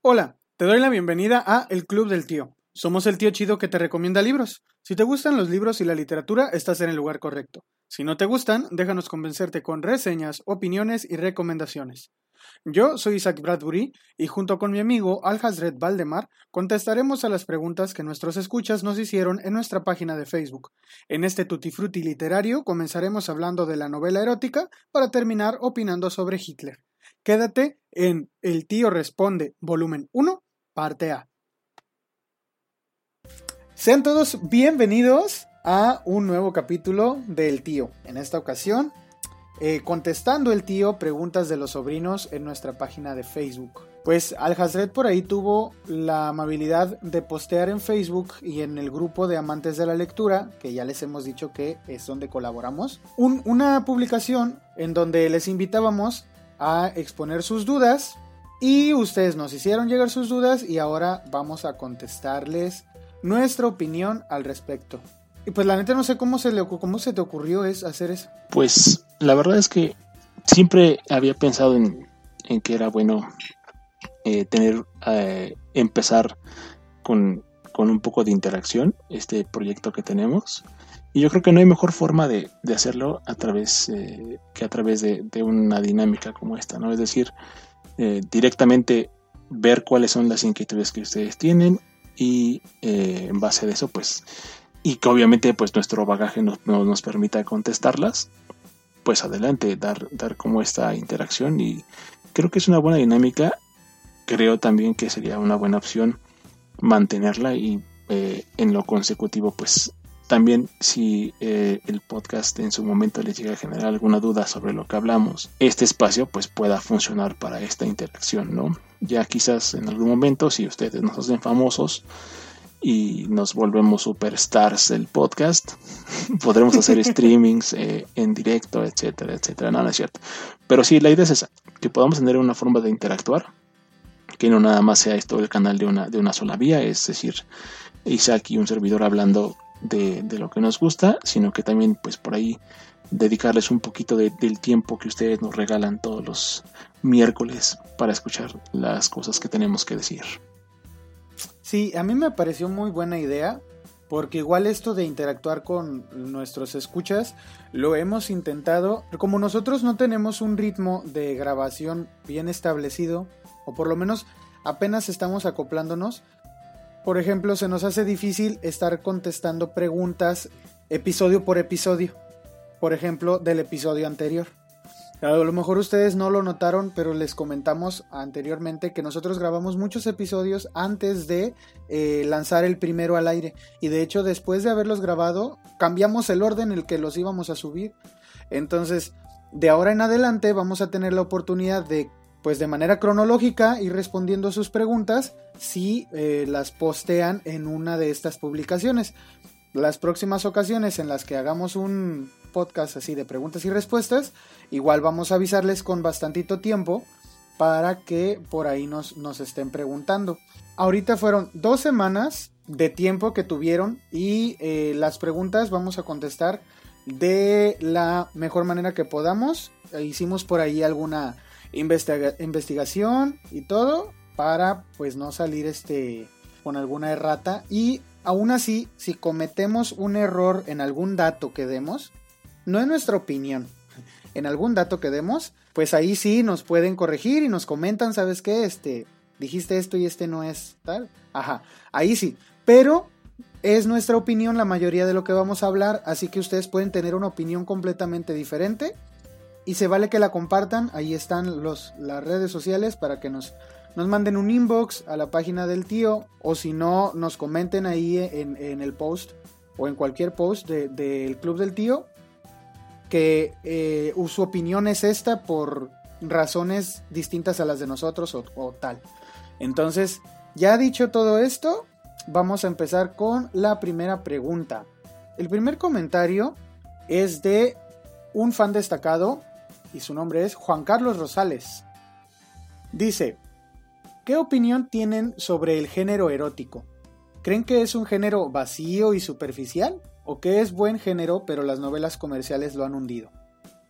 Hola, te doy la bienvenida a El Club del Tío. Somos el tío chido que te recomienda libros. Si te gustan los libros y la literatura, estás en el lugar correcto. Si no te gustan, déjanos convencerte con reseñas, opiniones y recomendaciones. Yo soy Isaac Bradbury y junto con mi amigo Al Hazred Valdemar contestaremos a las preguntas que nuestros escuchas nos hicieron en nuestra página de Facebook. En este Tutti Frutti literario comenzaremos hablando de la novela erótica para terminar opinando sobre Hitler. Quédate en El tío responde, volumen 1, parte A. Sean todos bienvenidos a un nuevo capítulo del tío. En esta ocasión, eh, contestando el tío preguntas de los sobrinos en nuestra página de Facebook. Pues Al Hazred por ahí tuvo la amabilidad de postear en Facebook y en el grupo de amantes de la lectura, que ya les hemos dicho que es donde colaboramos, una publicación en donde les invitábamos a exponer sus dudas y ustedes nos hicieron llegar sus dudas y ahora vamos a contestarles nuestra opinión al respecto. Y pues la neta no sé cómo se, le, cómo se te ocurrió es hacer eso. Pues la verdad es que siempre había pensado en, que era bueno eh, tener, eh, empezar con, un poco de interacción, este proyecto que tenemos. Y yo creo que no hay mejor forma de, hacerlo a través eh, que a través de, de, una dinámica como esta, ¿no? Es decir, directamente ver cuáles son las inquietudes que ustedes tienen y en base a eso, pues y que obviamente pues nuestro bagaje no, nos permita contestarlas, pues adelante, dar, dar como esta interacción y creo que es una buena dinámica, creo también que sería una buena opción mantenerla y eh, en lo consecutivo pues también si eh, el podcast en su momento les llega a generar alguna duda sobre lo que hablamos, este espacio pues pueda funcionar para esta interacción, ¿no? Ya quizás en algún momento si ustedes nos hacen famosos, y nos volvemos superstars del podcast. Podremos hacer streamings eh, en directo, etcétera, etcétera. No, no es cierto. Pero sí, la idea es esa, que podamos tener una forma de interactuar, que no nada más sea esto el canal de una, de una sola vía, es decir, Isaac y un servidor hablando de, lo que nos gusta, sino que también pues por ahí dedicarles un poquito del tiempo que ustedes nos regalan todos los miércoles para escuchar las cosas que tenemos que decir. Sí, a mí me pareció muy buena idea, porque igual esto de interactuar con nuestros escuchas lo hemos intentado, como nosotros no tenemos un ritmo de grabación bien establecido, o por lo menos apenas estamos acoplándonos, por ejemplo, se nos hace difícil estar contestando preguntas episodio por episodio, por ejemplo, del episodio anterior. A lo mejor ustedes no lo notaron, pero les comentamos anteriormente que nosotros grabamos muchos episodios antes de eh, lanzar el primero al aire. Y de hecho, después de haberlos grabado, cambiamos el orden en el que los íbamos a subir. Entonces, de ahora en adelante vamos a tener la oportunidad de, pues de manera cronológica, ir respondiendo sus preguntas si eh, las postean en una de estas publicaciones. Las próximas ocasiones en las que hagamos un podcast así de preguntas y respuestas, igual vamos a avisarles con bastantito tiempo para que por ahí nos, nos estén preguntando. Ahorita fueron dos semanas de tiempo que tuvieron y eh, las preguntas vamos a contestar de la mejor manera que podamos. hicimos por ahí alguna investigación y todo para pues no salir este con alguna errata y aún así si cometemos un error en algún dato que demos no en nuestra opinión, en algún dato que demos, pues ahí sí nos pueden corregir y nos comentan, ¿sabes qué? Este, dijiste esto y este no es tal. Ajá, ahí sí. Pero es nuestra opinión la mayoría de lo que vamos a hablar, así que ustedes pueden tener una opinión completamente diferente y se vale que la compartan. Ahí están los, las redes sociales para que nos, nos manden un inbox a la página del tío o si no, nos comenten ahí en, el post o en cualquier post del Club del Tío que eh, su opinión es esta por razones distintas a las de nosotros o, tal. Entonces, ya dicho todo esto, vamos a empezar con la primera pregunta. El primer comentario es de un fan destacado y su nombre es Juan Carlos Rosales. Dice, ¿qué opinión tienen sobre el género erótico? ¿Creen que es un género vacío y superficial? o que es buen género pero las novelas comerciales lo han hundido.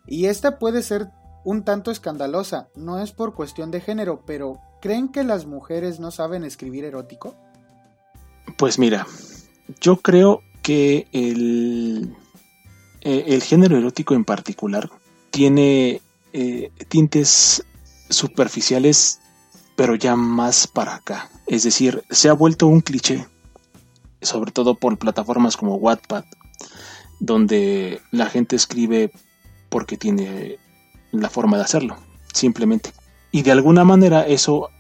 Y esta puede ser un tanto escandalosa, no es por cuestión de género, pero ¿creen que las mujeres no saben escribir erótico? Pues mira, yo creo que el, eh, el género erótico en particular tiene eh, tintes superficiales, pero ya más para acá. Es decir, se ha vuelto un cliché, sobre todo por plataformas como Wattpad, donde la gente escribe porque tiene la forma de hacerlo, simplemente. Y de alguna manera eso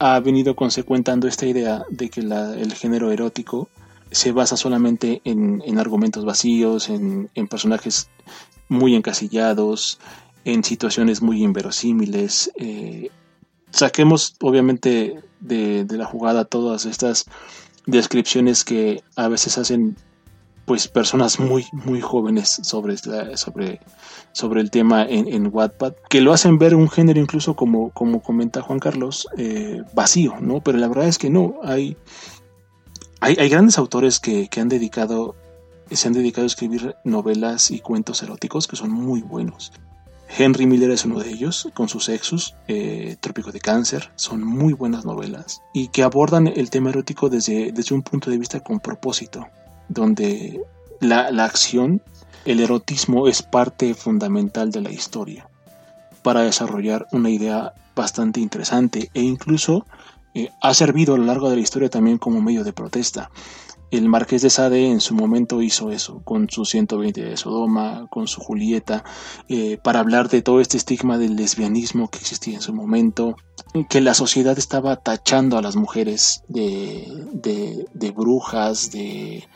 ha venido consecuentando esta idea de que el género erótico se basa solamente en, argumentos vacíos, en, personajes muy encasillados, en situaciones muy inverosímiles. Eh, saquemos obviamente de, la jugada todas estas descripciones que a veces hacen pues personas muy muy jóvenes sobre sobre sobre el tema en, en Wattpad que lo hacen ver un género incluso como como comenta Juan Carlos eh, vacío no pero la verdad es que no hay hay, grandes autores que, han dedicado, se han dedicado a escribir novelas y cuentos eróticos que son muy buenos. Henry Miller es uno de ellos, con sus Exus, eh, Trópico de Cáncer, son muy buenas novelas y que abordan el tema erótico desde, desde un punto de vista con propósito, donde la, la acción, el erotismo es parte fundamental de la historia para desarrollar una idea bastante interesante e incluso eh, ha servido a lo largo de la historia también como medio de protesta. El marqués de Sade en su momento hizo eso, con su 120 de Sodoma, con su Julieta, eh, para hablar de todo este estigma del lesbianismo que existía en su momento, que la sociedad estaba tachando a las mujeres de, de, brujas, de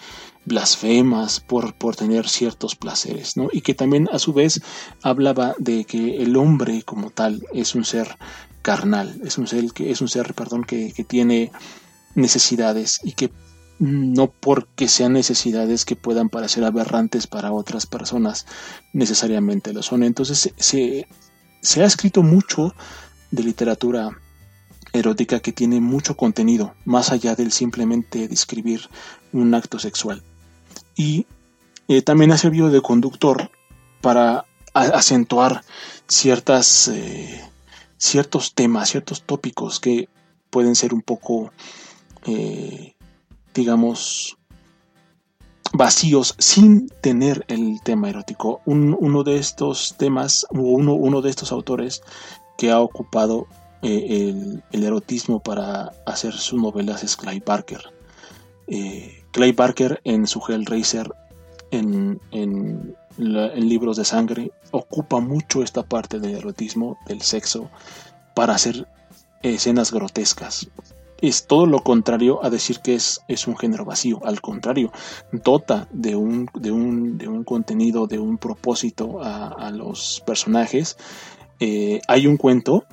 blasfemas por, por tener ciertos placeres, ¿no? Y que también a su vez hablaba de que el hombre como tal es un ser carnal, es un ser, que, es un ser perdón, que, tiene necesidades y que no porque sean necesidades que puedan parecer aberrantes para otras personas necesariamente lo son. Entonces se, ha escrito mucho de literatura erótica que tiene mucho contenido, más allá del simplemente describir un acto sexual. Y eh, también ha servido de conductor para acentuar ciertas eh, ciertos temas, ciertos tópicos que pueden ser un poco, eh, digamos, vacíos sin tener el tema erótico. uno de estos temas, uno, uno de estos autores que ha ocupado eh, el, erotismo para hacer sus novelas es Clay Barker. Eh, Clay Barker en su Hellraiser, en, en en libros de sangre ocupa mucho esta parte del erotismo, del sexo, para hacer escenas grotescas. Es todo lo contrario a decir que es, es un género vacío, al contrario, dota de un, de un, de un contenido, de un propósito a, los personajes. Eh, hay un cuento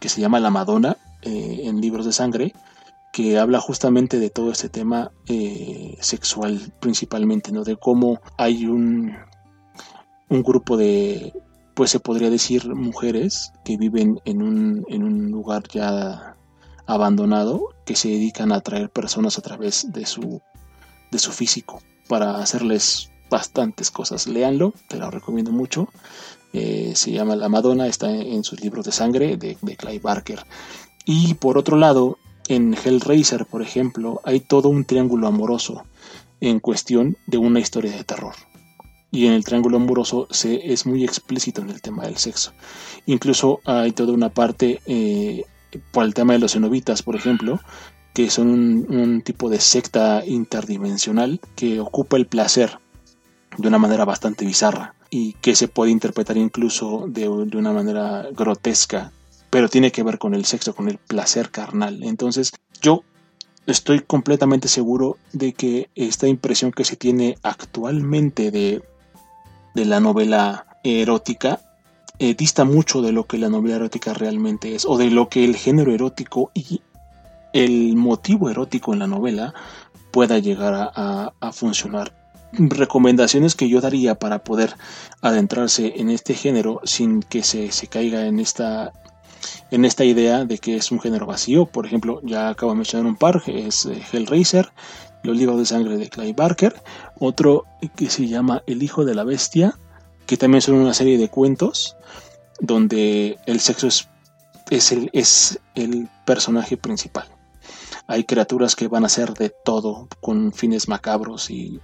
que se llama La Madonna eh, en libros de sangre, que habla justamente de todo este tema eh, sexual principalmente, ¿no? De cómo hay un, un grupo de, pues se podría decir, mujeres que viven en un, en un lugar ya abandonado, que se dedican a atraer personas a través de su, de su físico para hacerles bastantes cosas. Leanlo, te lo recomiendo mucho. Eh, se llama La Madonna, está en, sus libros de sangre de, de Clay Barker. Y por otro lado, en Hellraiser, por ejemplo, hay todo un triángulo amoroso en cuestión de una historia de terror. Y en el triángulo amoroso se, es muy explícito en el tema del sexo. Incluso hay toda una parte eh, por el tema de los cenobitas, por ejemplo, que son un, tipo de secta interdimensional que ocupa el placer de una manera bastante bizarra y que se puede interpretar incluso de, de una manera grotesca pero tiene que ver con el sexo, con el placer carnal. Entonces, yo estoy completamente seguro de que esta impresión que se tiene actualmente de, de la novela erótica eh, dista mucho de lo que la novela erótica realmente es, o de lo que el género erótico y el motivo erótico en la novela pueda llegar a, funcionar. Recomendaciones que yo daría para poder adentrarse en este género sin que se, se caiga en esta en esta idea de que es un género vacío. Por ejemplo, ya acabo de mencionar un par, es eh, Hellraiser, Los libros de sangre de Clay Barker, otro que se llama El hijo de la bestia, que también son una serie de cuentos donde el sexo es el, personaje principal. Hay criaturas que van a ser de todo, con fines macabros y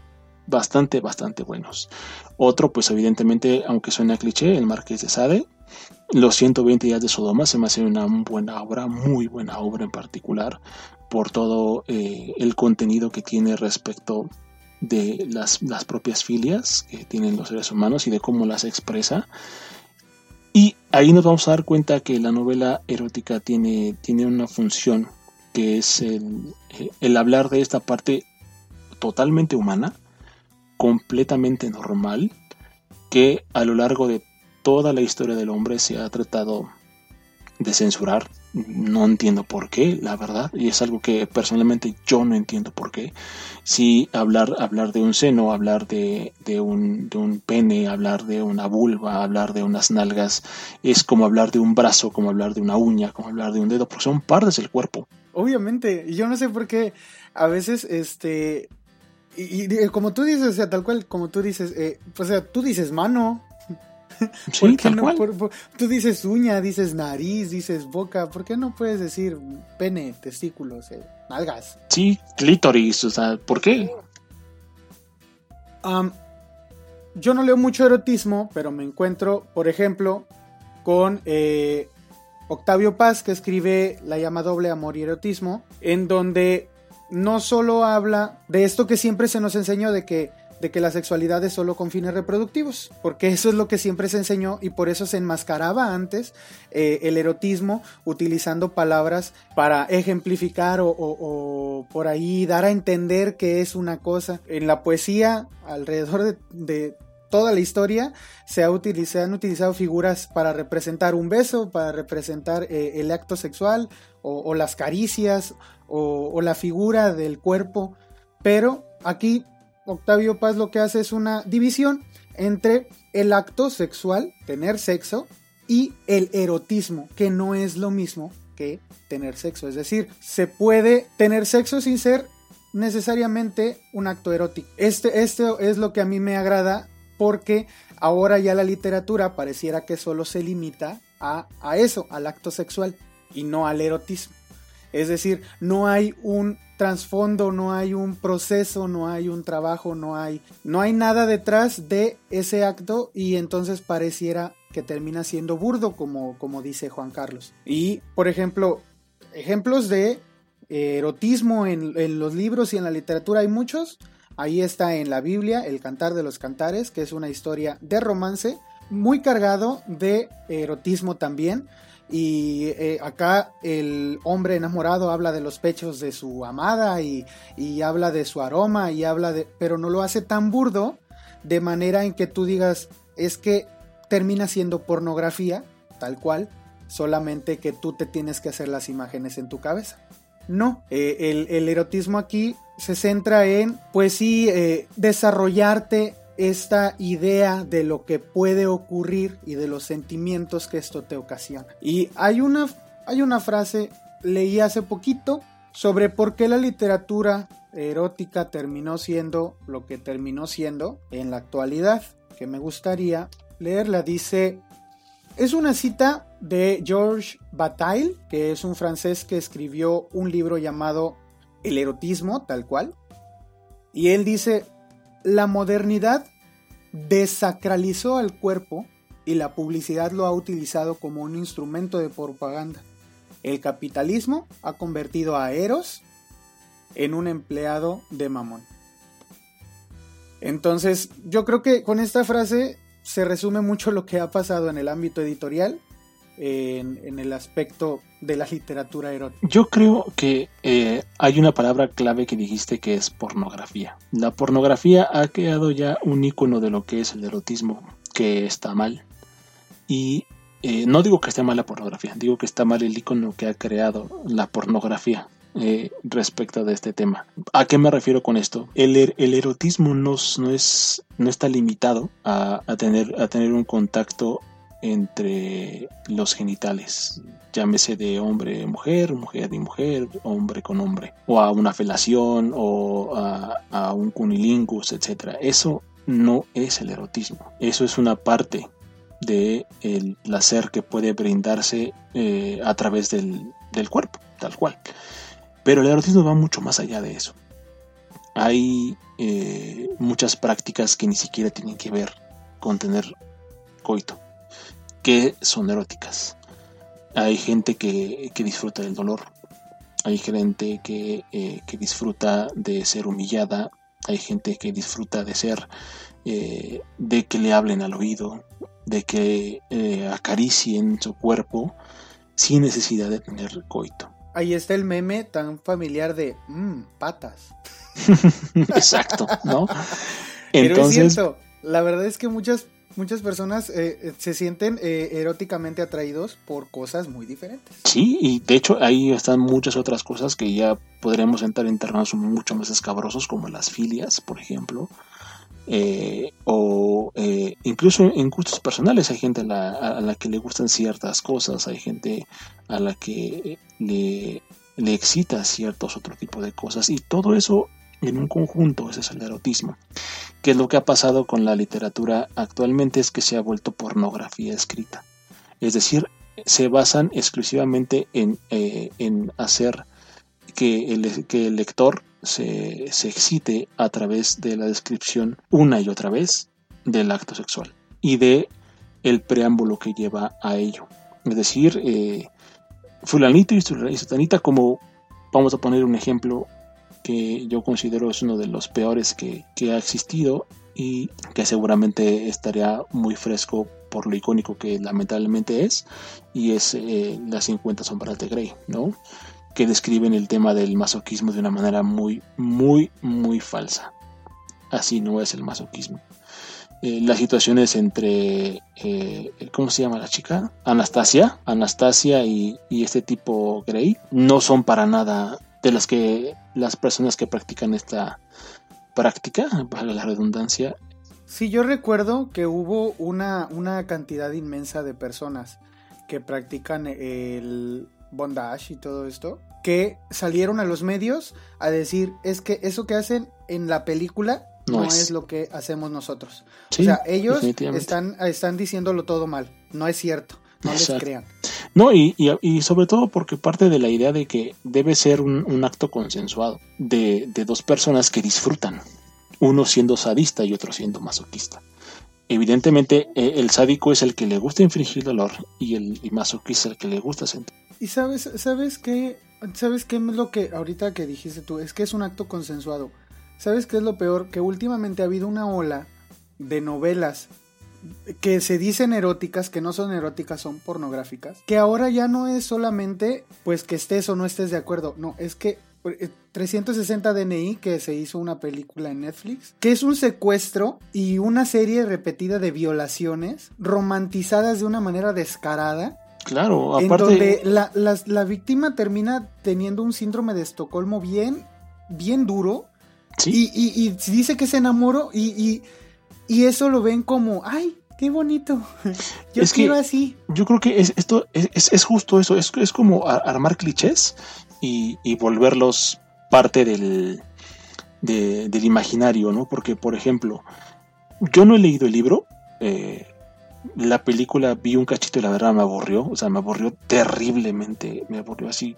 bastante, bastante buenos. Otro, pues evidentemente, aunque suena cliché, el Marqués de Sade. Los 120 días de Sodoma se me hace una buena obra, muy buena obra en particular, por todo eh, el contenido que tiene respecto de las, las, propias filias que tienen los seres humanos y de cómo las expresa. Y ahí nos vamos a dar cuenta que la novela erótica tiene, tiene una función que es el, el hablar de esta parte totalmente humana, completamente normal, que a lo largo de toda la historia del hombre se ha tratado de censurar. No entiendo por qué, la verdad, y es algo que personalmente yo no entiendo por qué. Si hablar, hablar de un seno, hablar de, de, un, de un pene, hablar de una vulva, hablar de unas nalgas, es como hablar de un brazo, como hablar de una uña, como hablar de un dedo, porque son partes del cuerpo. Obviamente, yo no sé por qué a veces, este, y, como tú dices, o sea, tal cual, como tú dices, eh, o sea, tú dices mano, Sí, tal cual. tú dices uña, dices nariz, dices boca, ¿por qué no puedes decir pene, testículos, eh, nalgas? Sí, clítoris, o sea, ¿por qué? yo no leo mucho erotismo, pero me encuentro, por ejemplo, con eh, Octavio Paz, que escribe La llama doble amor y erotismo, en donde no solo habla de esto que siempre se nos enseñó de que de que la sexualidad es solo con fines reproductivos, porque eso es lo que siempre se enseñó y por eso se enmascaraba antes eh, el erotismo utilizando palabras para ejemplificar o, por ahí dar a entender que es una cosa. En la poesía, alrededor de, toda la historia se, ha utilizado, han utilizado figuras para representar un beso, para representar eh, el acto sexual o, las caricias o, la figura del cuerpo, pero aquí Octavio Paz lo que hace es una división entre el acto sexual, tener sexo, y el erotismo, que no es lo mismo que tener sexo. Es decir, se puede tener sexo sin ser necesariamente un acto erótico. Este, esto es lo que a mí me agrada porque ahora ya la literatura pareciera que solo se limita a, a eso, al acto sexual y no al erotismo. Es decir, no hay un trasfondo, no hay un proceso, no hay un trabajo, no hay, no hay nada detrás de ese acto y entonces pareciera que termina siendo burdo, como, como dice Juan Carlos. Y, por ejemplo, ejemplos de erotismo en, en los libros y en la literatura hay muchos. Ahí está en la Biblia El Cantar de los Cantares, que es una historia de romance, muy cargado de erotismo también. Y eh, acá el hombre enamorado habla de los pechos de su amada y, habla de su aroma y habla de... pero no lo hace tan burdo de manera en que tú digas es que termina siendo pornografía, tal cual, solamente que tú te tienes que hacer las imágenes en tu cabeza. No, eh, el, erotismo aquí se centra en, pues sí, eh, desarrollarte esta idea de lo que puede ocurrir y de los sentimientos que esto te ocasiona. Y hay una, hay una frase, leí hace poquito, sobre por qué la literatura erótica terminó siendo lo que terminó siendo en la actualidad, que me gustaría leerla. Dice, es una cita de Georges Bataille, que es un francés que escribió un libro llamado El erotismo, tal cual. Y él dice, la modernidad desacralizó al cuerpo y la publicidad lo ha utilizado como un instrumento de propaganda. El capitalismo ha convertido a Eros en un empleado de Mamón. Entonces, yo creo que con esta frase se resume mucho lo que ha pasado en el ámbito editorial en, el aspecto de la literatura erótica? Yo creo que eh, hay una palabra clave que dijiste que es pornografía. La pornografía ha creado ya un icono de lo que es el erotismo, que está mal. Y eh, no digo que esté mal la pornografía, digo que está mal el icono que ha creado la pornografía. Eh, respecto de este tema. ¿A qué me refiero con esto? El, er, el erotismo no, no, es, no está limitado a, a, tener, a tener un contacto entre los genitales, llámese de hombre mujer, mujer y mujer, hombre con hombre, o a una felación o a, un cunilingus, etc. Eso no es el erotismo, eso es una parte de placer que puede brindarse eh, a través del, del cuerpo, tal cual. Pero el erotismo va mucho más allá de eso. Hay eh, muchas prácticas que ni siquiera tienen que ver con tener coito, que son eróticas. Hay gente que, disfruta del dolor, hay gente que, eh, que, disfruta de ser humillada, hay gente que disfruta de ser, eh, de que le hablen al oído, de que acaricien su cuerpo sin necesidad de tener coito. Ahí está el meme tan familiar de mmm, patas. Exacto, ¿no? Entonces, Pero es la verdad es que muchas muchas personas eh, eh, se sienten eh, eróticamente atraídos por cosas muy diferentes. Sí, y de hecho ahí están muchas otras cosas que ya podremos entrar en terrenos mucho más escabrosos, como las filias, por ejemplo. o incluso en gustos personales hay gente a la, a la, que le gustan ciertas cosas, hay gente a la que le, le excita ciertos otro tipo de cosas y todo eso en un conjunto, ese es el erotismo. Que es lo que ha pasado con la literatura actualmente es que se ha vuelto pornografía escrita. Es decir, se basan exclusivamente en, eh, hacer que el, que el lector se, se, excite a través de la descripción una y otra vez del acto sexual y de el preámbulo que lleva a ello. Es decir, eh, fulanito y sutanita como vamos a poner un ejemplo que yo considero es uno de los peores que, ha existido y que seguramente estaría muy fresco por lo icónico que lamentablemente es y es eh, las 50 sombras de Grey, ¿no? que describen el tema del masoquismo de una manera muy, muy, muy falsa. Así no es el masoquismo. Eh, las situaciones entre, eh, ¿cómo se llama la chica? Anastasia, Anastasia y, y este tipo Grey no son para nada de las que las personas que practican esta práctica, para la redundancia. Sí, yo recuerdo que hubo una, una cantidad inmensa de personas que practican el bondage y todo esto, que salieron a los medios a decir, es que eso que hacen en la película no, es. lo que hacemos nosotros. o sea, ellos están, están diciéndolo todo mal, no es cierto, no les crean. No, y, y, sobre todo porque parte de la idea de que debe ser un, acto consensuado de, dos personas que disfrutan, uno siendo sadista y otro siendo masoquista. Evidentemente, eh, el sádico es el que le gusta infringir dolor y el masoquista es el que le gusta sentir. Y sabes, sabes qué, sabes qué es lo que ahorita que dijiste tú, es que es un acto consensuado. ¿Sabes qué es lo peor? Que últimamente ha habido una ola de novelas que se dicen eróticas, que no son eróticas, son pornográficas, que ahora ya no es solamente pues que estés o no estés de acuerdo, no, es que 360 eh, DNI, que se hizo una película en Netflix, que es un secuestro y una serie repetida de violaciones romantizadas de una manera descarada. Claro, aparte. En donde la, la, víctima termina teniendo un síndrome de Estocolmo bien, bien duro. ¿Sí? Y, dice que se enamoró y y eso lo ven como, ay, qué bonito. Yo es quiero así. Yo creo que es, esto es, es justo eso, es, es como armar clichés y, volverlos parte del, del imaginario, ¿no? Porque, por ejemplo, yo no he leído el libro, eh, la película vi un cachito y la verdad me aburrió, o sea, me aburrió terriblemente, me aburrió así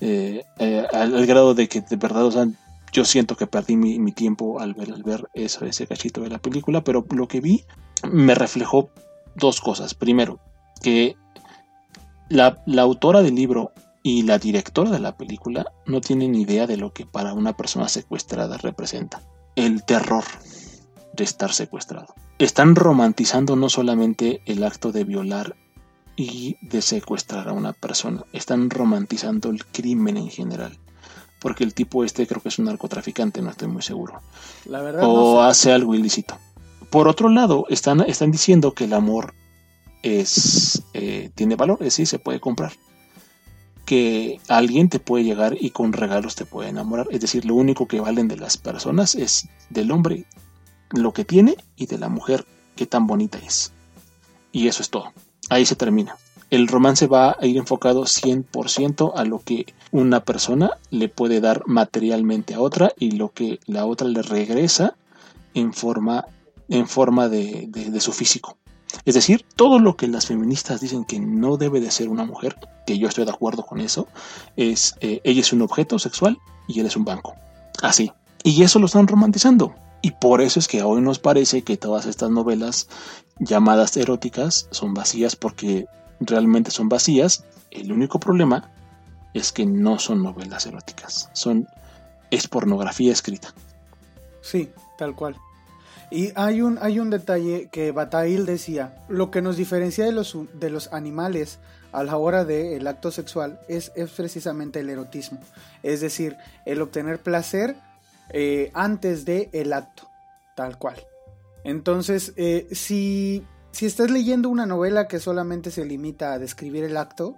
eh, eh, al, grado de que de verdad, o sea, yo siento que perdí mi, tiempo al ver, al ver eso, ese cachito de la película, pero lo que vi me reflejó dos cosas. Primero, que la, autora del libro y la directora de la película no tienen idea de lo que para una persona secuestrada representa. El terror de estar secuestrado. Están romantizando no solamente el acto de violar y de secuestrar a una persona, están romantizando el crimen en general porque el tipo este creo que es un narcotraficante, no estoy muy seguro. La verdad. O hace algo ilícito. Por otro lado, están, están diciendo que el amor es eh, tiene valor, es decir, se puede comprar. Que alguien te puede llegar y con regalos te puede enamorar. Es decir, lo único que valen de las personas es del hombre lo que tiene y de la mujer qué tan bonita es. Y eso es todo. Ahí se termina el romance va a ir enfocado 100% a lo que una persona le puede dar materialmente a otra y lo que la otra le regresa en forma, en forma de, su físico. Es decir, todo lo que las feministas dicen que no debe de ser una mujer, que yo estoy de acuerdo con eso, es eh, ella es un objeto sexual y él es un banco. Así. Y eso lo están romantizando. Y por eso es que hoy nos parece que todas estas novelas llamadas eróticas son vacías porque realmente son vacías. El único problema es que no son novelas eróticas, son es pornografía escrita. Sí, tal cual. Y hay un, hay un detalle que Bataille decía, lo que nos diferencia de los, de los animales a la hora del acto sexual es, es, precisamente el erotismo, es decir, el obtener placer eh, antes del el acto, tal cual. Entonces, eh, si, si estás leyendo una novela que solamente se limita a describir el acto,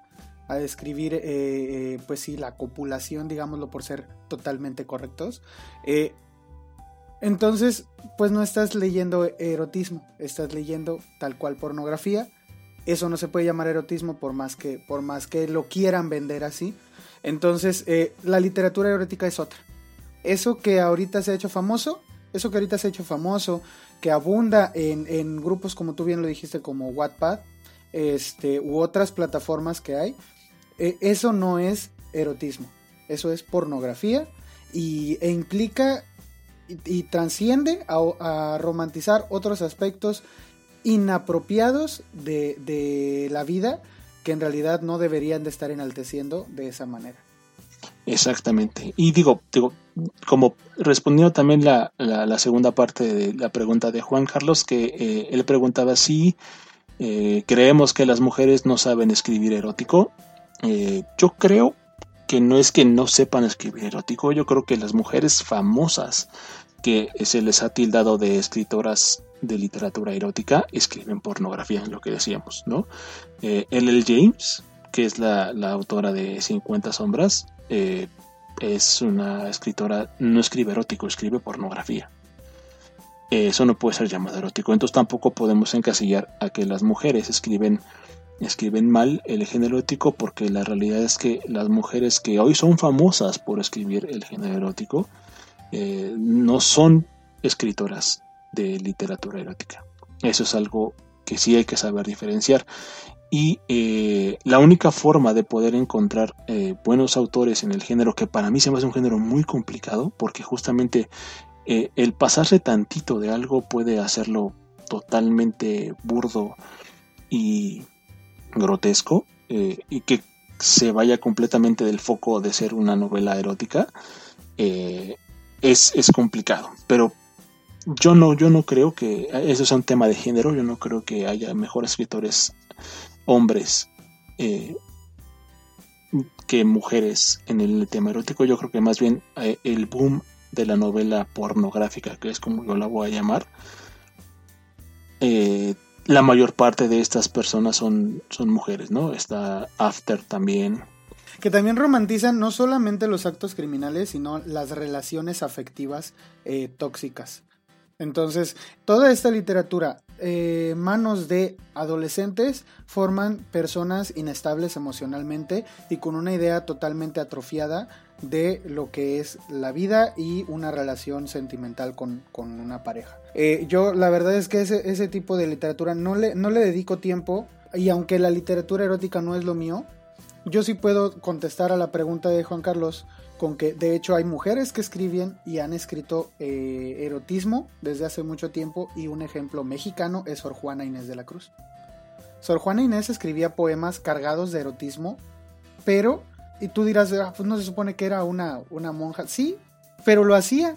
a describir, eh, pues sí, la copulación, digámoslo por ser totalmente correctos, entonces, pues no estás leyendo erotismo, estás leyendo tal cual pornografía. Eso no se puede llamar erotismo por más que, por más que lo quieran vender así. Entonces, eh, la literatura erótica es otra. Eso que ahorita se ha hecho famoso, eso que ahorita se ha hecho famoso, que abunda en, grupos como tú bien lo dijiste, como Wattpad, este, u otras plataformas que hay, eh, eso no es erotismo, eso es pornografía y, e implica y, transciende a, romantizar otros aspectos inapropiados de, la vida que en realidad no deberían de estar enalteciendo de esa manera. Exactamente. Y digo, digo como respondiendo también la, segunda parte de la pregunta de Juan Carlos, que eh, él preguntaba si eh, creemos que las mujeres no saben escribir erótico. Eh, yo creo que no es que no sepan escribir erótico, yo creo que las mujeres famosas que se les ha tildado de escritoras de literatura erótica escriben pornografía, lo que decíamos, ¿no? L.L. James, que es la, autora de 50 sombras, eh, es una escritora, no escribe erótico, escribe pornografía. eso no puede ser llamado erótico, entonces tampoco podemos encasillar a que las mujeres escriben escriben mal el género erótico porque la realidad es que las mujeres que hoy son famosas por escribir el género erótico eh, no son escritoras de literatura erótica. Eso es algo que sí hay que saber diferenciar. Y eh, la única forma de poder encontrar eh, buenos autores en el género, que para mí se me hace un género muy complicado, porque justamente el pasarse tantito de algo puede hacerlo totalmente burdo y grotesco eh, y que se vaya completamente del foco de ser una novela erótica eh, es, complicado. Pero yo no yo no creo que eso sea un tema de género yo no creo que haya mejores escritores hombres eh, que mujeres en el tema erótico yo creo que más bien el boom de la novela pornográfica que es como yo la voy a llamar la mayor parte de estas personas son, son mujeres, ¿no? Está After también. Que también romantizan no solamente los actos criminales, sino las relaciones afectivas eh, tóxicas. Entonces, toda esta literatura, eh, manos de adolescentes, forman personas inestables emocionalmente y con una idea totalmente atrofiada de lo que es la vida y una relación sentimental con, una pareja. Eh, yo la verdad es que ese, ese tipo de literatura no le, no le dedico tiempo y aunque la literatura erótica no es lo mío, yo sí puedo contestar a la pregunta de Juan Carlos con que de hecho hay mujeres que escriben y han escrito eh, erotismo desde hace mucho tiempo y un ejemplo mexicano es Sor Juana Inés de la Cruz. Sor Juana Inés escribía poemas cargados de erotismo, pero y tú dirás, ah, pues no se supone que era una, una monja. Sí, pero lo hacía.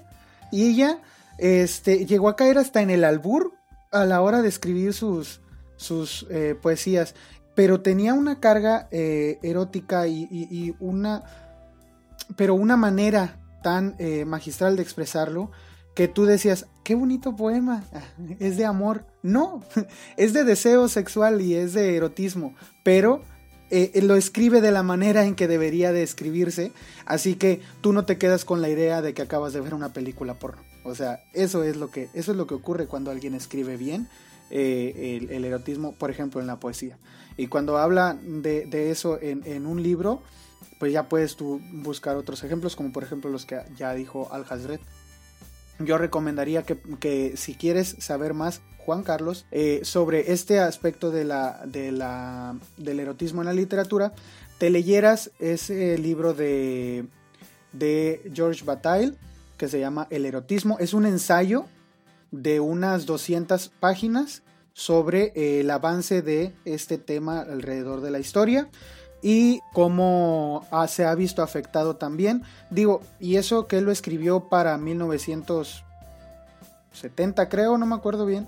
Y ella este, llegó a caer hasta en el albur a la hora de escribir sus, sus eh, poesías. Pero tenía una carga eh, erótica y, una. Pero una manera tan eh, magistral de expresarlo que tú decías, qué bonito poema, es de amor. No, es de deseo sexual y es de erotismo. Pero eh, lo escribe de la manera en que debería de escribirse, así que tú no te quedas con la idea de que acabas de ver una película porno. O sea, eso es lo que, eso es lo que ocurre cuando alguien escribe bien el, erotismo, por ejemplo, en la poesía. Y cuando habla de, eso en, un libro, pues ya puedes tú buscar otros ejemplos, como por ejemplo los que ya dijo Al Hazred. yo recomendaría que, si quieres saber más, Juan Carlos, eh, sobre este aspecto de la, de la, del erotismo en la literatura, te leyeras ese libro de, de George Bataille que se llama El erotismo. Es un ensayo de unas 200 páginas sobre eh, el avance de este tema alrededor de la historia y cómo se ha visto afectado también. Digo, y eso que él lo escribió para 1970 creo, no me acuerdo bien.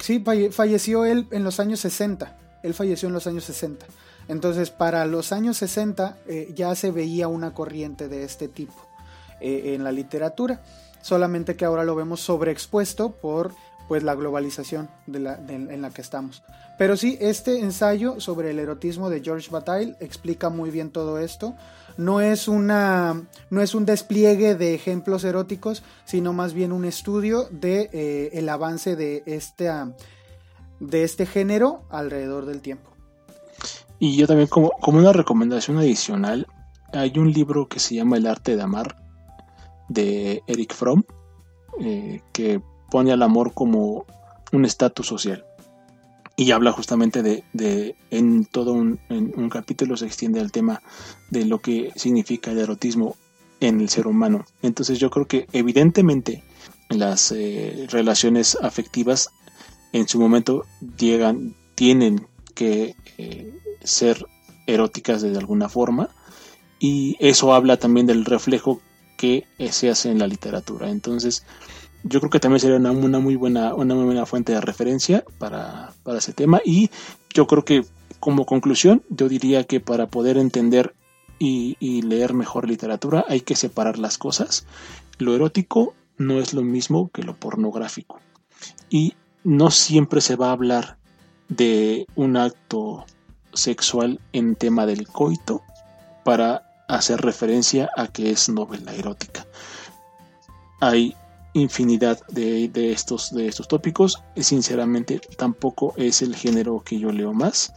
Sí, falleció él en los años 60. Él falleció en los años 60. Entonces, para los años 60 eh, ya se veía una corriente de este tipo eh, en la literatura. Solamente que ahora lo vemos sobreexpuesto por pues la globalización en la que estamos. Pero sí, este ensayo sobre el erotismo de George Bataille explica muy bien todo esto. No es, una, no es un despliegue de ejemplos eróticos, sino más bien un estudio de eh, el avance de este, de este género alrededor del tiempo. Y yo también como, como una recomendación adicional, hay un libro que se llama El arte de amar de Eric Fromm, eh, que pone al amor como un estatus social. Y habla justamente de, en todo un, capítulo se extiende el tema de lo que significa el erotismo en el ser humano. Entonces yo creo que evidentemente las eh, relaciones afectivas en su momento llegan, tienen que eh, ser eróticas de alguna forma y eso habla también del reflejo que se hace en la literatura. Entonces, yo creo que también sería una, muy buena una muy buena fuente de referencia para, ese tema. Y yo creo que como conclusión yo diría que para poder entender y, leer mejor literatura hay que separar las cosas. Lo erótico no es lo mismo que lo pornográfico. Y no siempre se va a hablar de un acto sexual en tema del coito para hacer referencia a que es novela erótica. Hay infinidad de, estos, de estos tópicos. Sinceramente, tampoco es el género que yo leo más.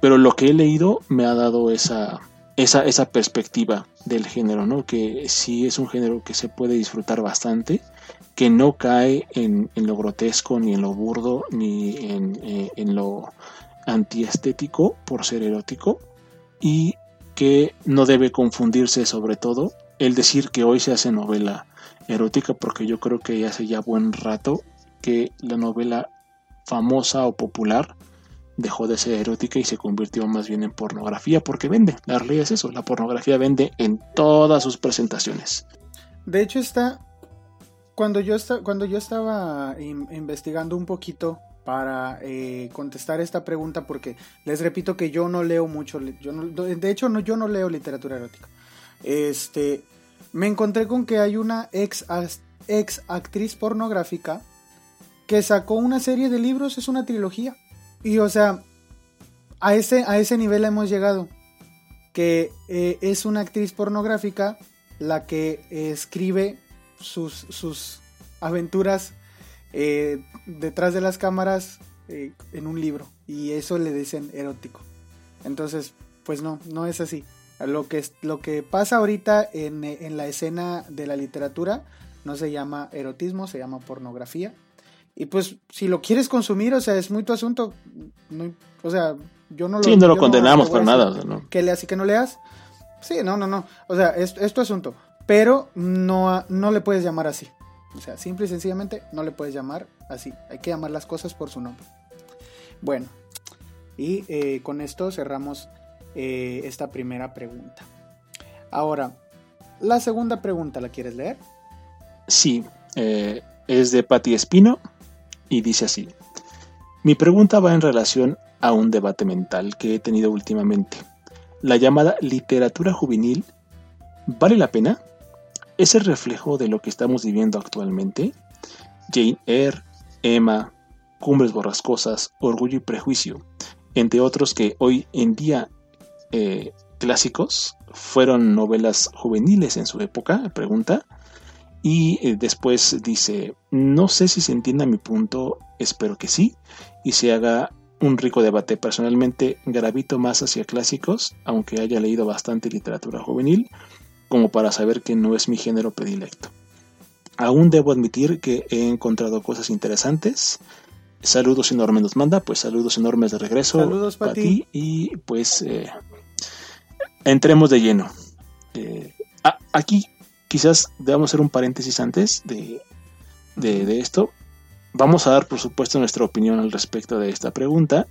Pero lo que he leído me ha dado esa, esa, esa perspectiva del género, ¿no? Que sí es un género que se puede disfrutar bastante, que no cae en, lo grotesco, ni en lo burdo, ni en, eh, en lo antiestético por ser erótico, y que no debe confundirse sobre todo el decir que hoy se hace novela erótica porque yo creo que hace ya buen rato que la novela famosa o popular dejó de ser erótica y se convirtió más bien en pornografía porque vende. La realidad es eso, la pornografía vende en todas sus presentaciones. De hecho está cuando yo cuando yo estaba investigando un poquito para eh, contestar esta pregunta porque les repito que yo no leo mucho, yo de hecho no, yo no leo literatura erótica. Este, me encontré con que hay una ex, ex actriz pornográfica que sacó una serie de libros, es una trilogía. Y o sea, a ese, a ese nivel hemos llegado. Que eh, es una actriz pornográfica la que escribe sus, sus aventuras eh, detrás de las cámaras eh, en un libro. Y eso le dicen erótico. Entonces, pues no, no es así. Lo que, lo que pasa ahorita en, la escena de la literatura no se llama erotismo, se llama pornografía. Y pues si lo quieres consumir, o sea, es muy tu asunto. o sea, yo no lo... Sí, no lo condenamos por nada. ¿no? Que leas y que no leas. Sí, no, no, no. O sea, es, tu asunto. Pero no, no le puedes llamar así. O sea, simple y sencillamente no le puedes llamar así. Hay que llamar las cosas por su nombre. Bueno, y eh, con esto cerramos eh, esta primera pregunta. Ahora, la segunda pregunta, ¿la quieres leer? Sí, eh, es de Patti Espino y dice así. Mi pregunta va en relación a un debate mental que he tenido últimamente. La llamada literatura juvenil, ¿vale la pena? ¿Es el reflejo de lo que estamos viviendo actualmente? Jane Eyre, Emma, Cumbres Borrascosas, Orgullo y Prejuicio, entre otros que hoy en día eh, clásicos fueron novelas juveniles en su época, pregunta. Y eh, después dice, no sé si se entienda mi punto, espero que sí, y se haga un rico debate. Personalmente gravito más hacia clásicos, aunque haya leído bastante literatura juvenil, como para saber que no es mi género predilecto. aún debo admitir que he encontrado cosas interesantes. Saludos enormes nos manda, pues saludos enormes de regreso Saludos para ti. y pues eh, entremos de lleno. Eh, aquí quizás debamos hacer un paréntesis antes de, de- de esto. Vamos a dar, por supuesto, nuestra opinión al respecto de esta pregunta,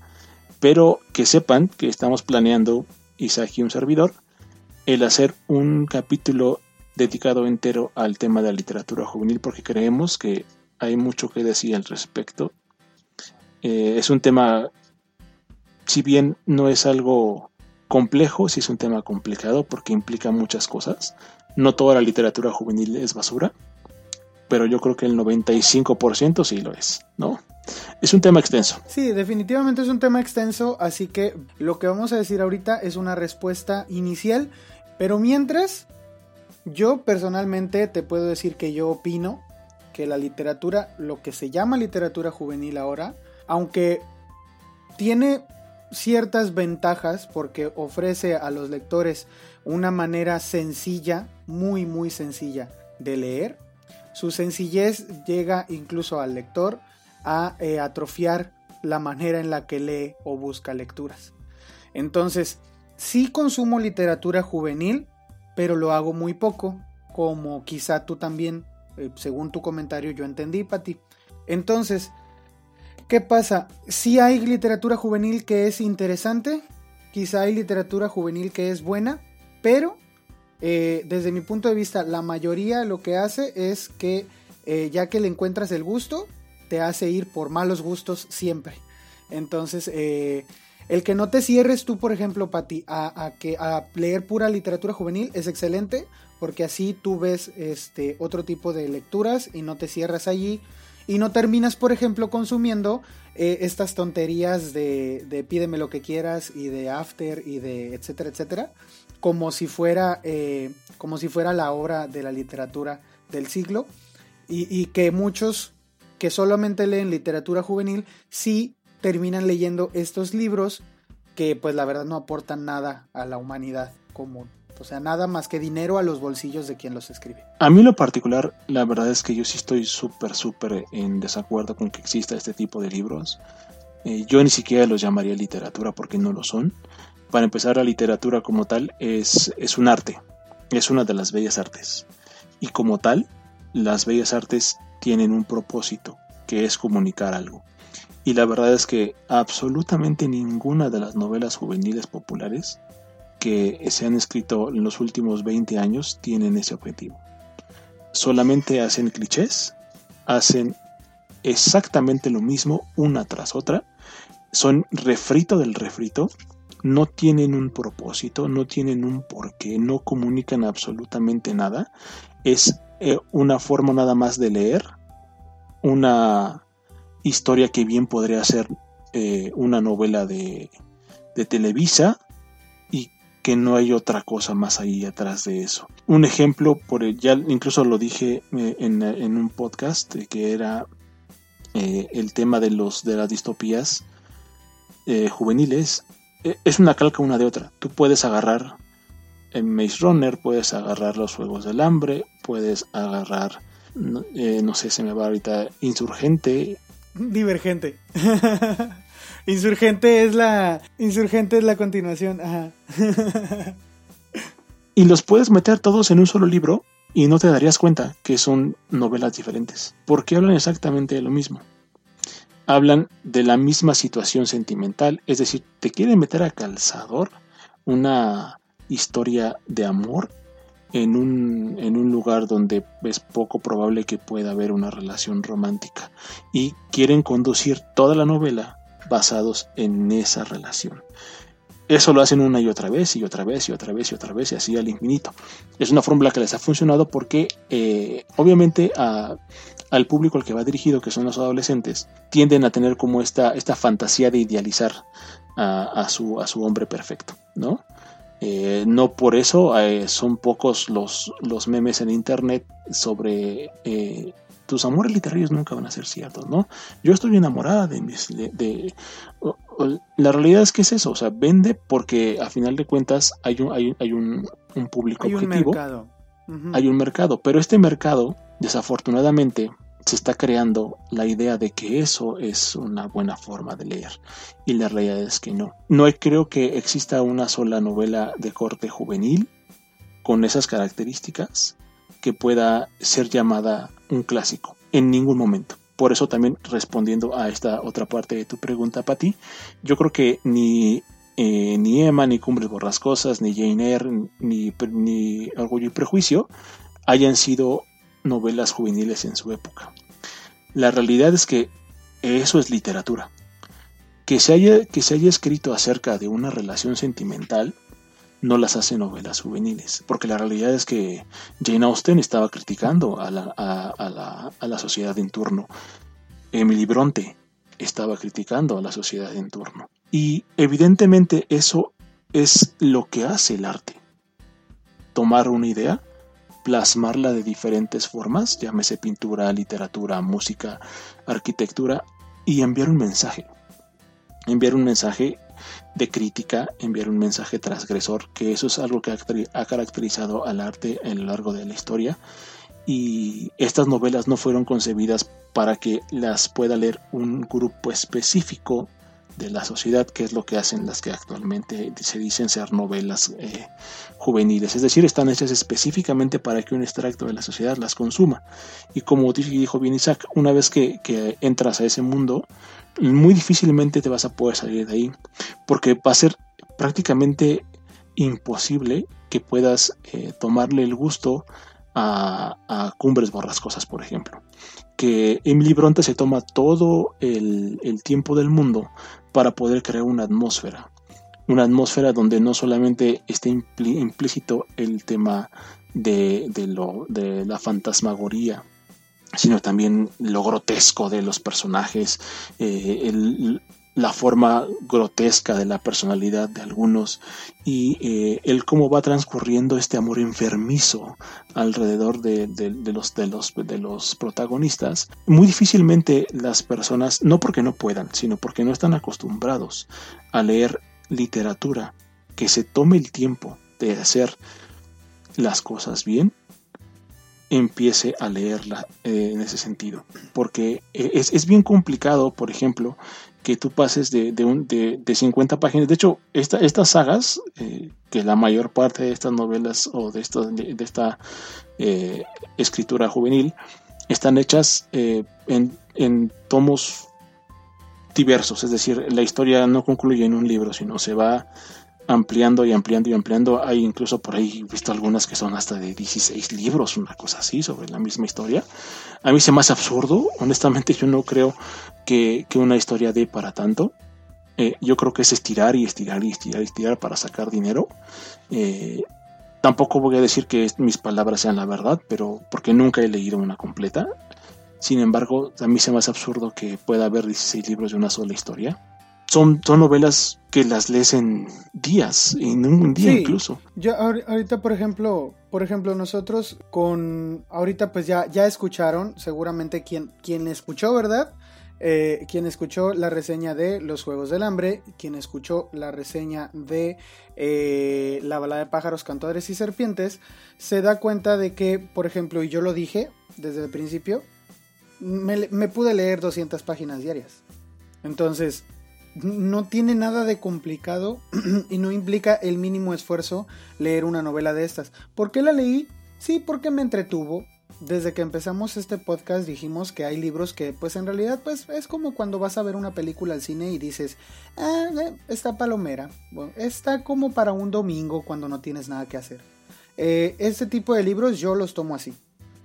pero que sepan que estamos planeando, Isaac y un servidor, el hacer un capítulo dedicado entero al tema de la literatura juvenil, porque creemos que hay mucho que decir al respecto. Eh, es un tema, si bien no es algo complejo, sí es un tema complicado porque implica muchas cosas. No toda la literatura juvenil es basura, pero yo creo que el 95% sí lo es, ¿no? Es un tema extenso. Sí, definitivamente es un tema extenso, así que lo que vamos a decir ahorita es una respuesta inicial, pero mientras, yo personalmente te puedo decir que yo opino que la literatura, lo que se llama literatura juvenil ahora, aunque tiene ciertas ventajas porque ofrece a los lectores una manera sencilla, muy muy sencilla de leer, su sencillez llega incluso al lector a eh, atrofiar la manera en la que lee o busca lecturas. Entonces, sí consumo literatura juvenil, pero lo hago muy poco, como quizá tú también, eh, según tu comentario, yo entendí, Pati. Entonces, ¿qué pasa? Sí hay literatura juvenil que es interesante, quizá hay literatura juvenil que es buena, pero eh, desde mi punto de vista, la mayoría lo que hace es que eh, ya que le encuentras el gusto, te hace ir por malos gustos siempre. Entonces, eh, el que no te cierres tú, por ejemplo, Pati, a, a leer pura literatura juvenil es excelente, porque así tú ves este, otro tipo de lecturas y no te cierras allí. Y no terminas, por ejemplo, consumiendo eh, estas tonterías de, de, pídeme lo que quieras y de after y de etcétera, etcétera, como si fuera, eh, como si fuera la obra de la literatura del siglo. Y, y que muchos que solamente leen literatura juvenil sí terminan leyendo estos libros que pues la verdad no aportan nada a la humanidad común. O sea, nada más que dinero a los bolsillos de quien los escribe. A mí lo particular, la verdad es que yo sí estoy súper, súper en desacuerdo con que exista este tipo de libros. Eh, yo ni siquiera los llamaría literatura porque no lo son. Para empezar, la literatura como tal es, es un arte, es una de las bellas artes. Y como tal, las bellas artes tienen un propósito, que es comunicar algo. Y la verdad es que absolutamente ninguna de las novelas juveniles populares que se han escrito en los últimos 20 años tienen ese objetivo. Solamente hacen clichés, hacen exactamente lo mismo una tras otra, son refrito del refrito, no tienen un propósito, no tienen un porqué, no comunican absolutamente nada, es eh, una forma nada más de leer una historia que bien podría ser eh, una novela de, Televisa que no hay otra cosa más ahí atrás de eso. Un ejemplo, por el, ya incluso lo dije eh, en, en, un podcast, eh, que era eh, el tema de, los, de las distopías eh, juveniles. es una calca una de otra. Tú puedes agarrar en Maze Runner, puedes agarrar los Juegos del Hambre, puedes agarrar, no, no sé, se me va ahorita, Insurgente. Divergente. Insurgente es la. Insurgente es la continuación. Ajá. y los puedes meter todos en un solo libro y no te darías cuenta que son novelas diferentes. Porque hablan exactamente de lo mismo. Hablan de la misma situación sentimental. Es decir, te quieren meter a calzador una historia de amor en un, en un lugar donde es poco probable que pueda haber una relación romántica. Y quieren conducir toda la novela basados en esa relación. Eso lo hacen una y otra vez y otra vez y otra vez y otra vez y así al infinito. Es una fórmula que les ha funcionado porque eh, obviamente al público al que va dirigido, que son los adolescentes, tienden a tener como esta, esta fantasía de idealizar a, su, a su hombre perfecto, ¿no? Eh, no por eso eh, son pocos los, los memes en internet sobre tus amores literarios nunca van a ser ciertos, ¿no? Yo estoy enamorada de mis... De, de, o, o, la realidad es que es eso, o sea, vende porque a final de cuentas hay un, hay, hay un, un público hay objetivo. Un mercado. Uh -huh. Hay un mercado, pero este mercado Desafortunadamente, se está creando la idea de que eso es una buena forma de leer y la realidad es que no. No creo que exista una sola novela de corte juvenil con esas características que pueda ser llamada un clásico en ningún momento. Por eso también respondiendo a esta otra parte de tu pregunta, Pati, yo creo que ni, eh, ni Emma, ni Cumbres Borrascosas, ni Jane Eyre, ni, ni Orgullo y Prejuicio hayan sido novelas juveniles en su época. La realidad es que eso es literatura. Que se haya, que se haya escrito acerca de una relación sentimental no las hace novelas juveniles, porque la realidad es que Jane Austen estaba criticando a la, a, la, sociedad en turno. Emily Bronte estaba criticando a la sociedad en turno. Y evidentemente eso es lo que hace el arte. Tomar una idea, plasmarla de diferentes formas, llámese pintura, literatura, música, arquitectura, y enviar un mensaje. Enviar un mensaje de crítica, enviar un mensaje transgresor, que eso es algo que ha caracterizado al arte a lo largo de la historia. Y estas novelas no fueron concebidas para que las pueda leer un grupo específico de la sociedad, que es lo que hacen las que actualmente se dicen ser novelas eh, juveniles. Es decir, están hechas específicamente para que un extracto de la sociedad las consuma. Y como dijo bien Isaac, una vez que, que entras a ese mundo, muy difícilmente te vas a poder salir de ahí, porque va a ser prácticamente imposible que puedas eh, tomarle el gusto a, Cumbres Borrascosas, por ejemplo. Que Emily Bronte se toma todo el, tiempo del mundo para poder crear una atmósfera. Una atmósfera donde no solamente esté implícito el tema de, lo, de la fantasmagoría, sino también lo grotesco de los personajes, eh, la forma grotesca de la personalidad de algunos y eh, el cómo va transcurriendo este amor enfermizo alrededor de, los, de, los, de los protagonistas. Muy difícilmente las personas, no porque no puedan, sino porque no están acostumbrados a leer literatura que se tome el tiempo de hacer las cosas bien, empiece a leerla eh, en ese sentido. Porque eh, es, bien complicado, por ejemplo, que tú pases de, de, un, de, 50 páginas. De hecho, esta, estas sagas, eh, que la mayor parte de estas novelas o de, esto, de, esta escritura juvenil, están hechas en, en tomos diversos. Es decir, la historia no concluye en un libro, sino se va ampliando y ampliando y ampliando. Hay incluso por ahí visto algunas que son hasta de 16 libros, una cosa así, sobre la misma historia. A mí se me hace absurdo, honestamente yo no creo que, una historia dé para tanto. Eh, yo creo que es estirar y estirar y estirar y estirar para sacar dinero. Eh, tampoco voy a decir que mis palabras sean la verdad, pero porque nunca he leído una completa. Sin embargo, a mí se me hace absurdo que pueda haber 16 libros de una sola historia son, novelas que las lees en días, en un día incluso. Yo ahorita, por ejemplo, por ejemplo, nosotros con ahorita pues ya, ya escucharon, seguramente quien, quien escuchó, ¿verdad? Eh, quien escuchó la reseña de Los Juegos del Hambre, quien escuchó la reseña de eh, La balada de pájaros, cantadores y serpientes, se da cuenta de que, por ejemplo, y yo lo dije desde el principio, me, me pude leer 200 páginas diarias. Entonces, no tiene nada de complicado y no implica el mínimo esfuerzo leer una novela de estas. ¿Por qué la leí? Sí, porque me entretuvo. Desde que empezamos este podcast dijimos que hay libros que pues en realidad pues es como cuando vas a ver una película al cine y dices, ah, eh, está palomera, está como para un domingo cuando no tienes nada que hacer. Eh, este tipo de libros yo los tomo así.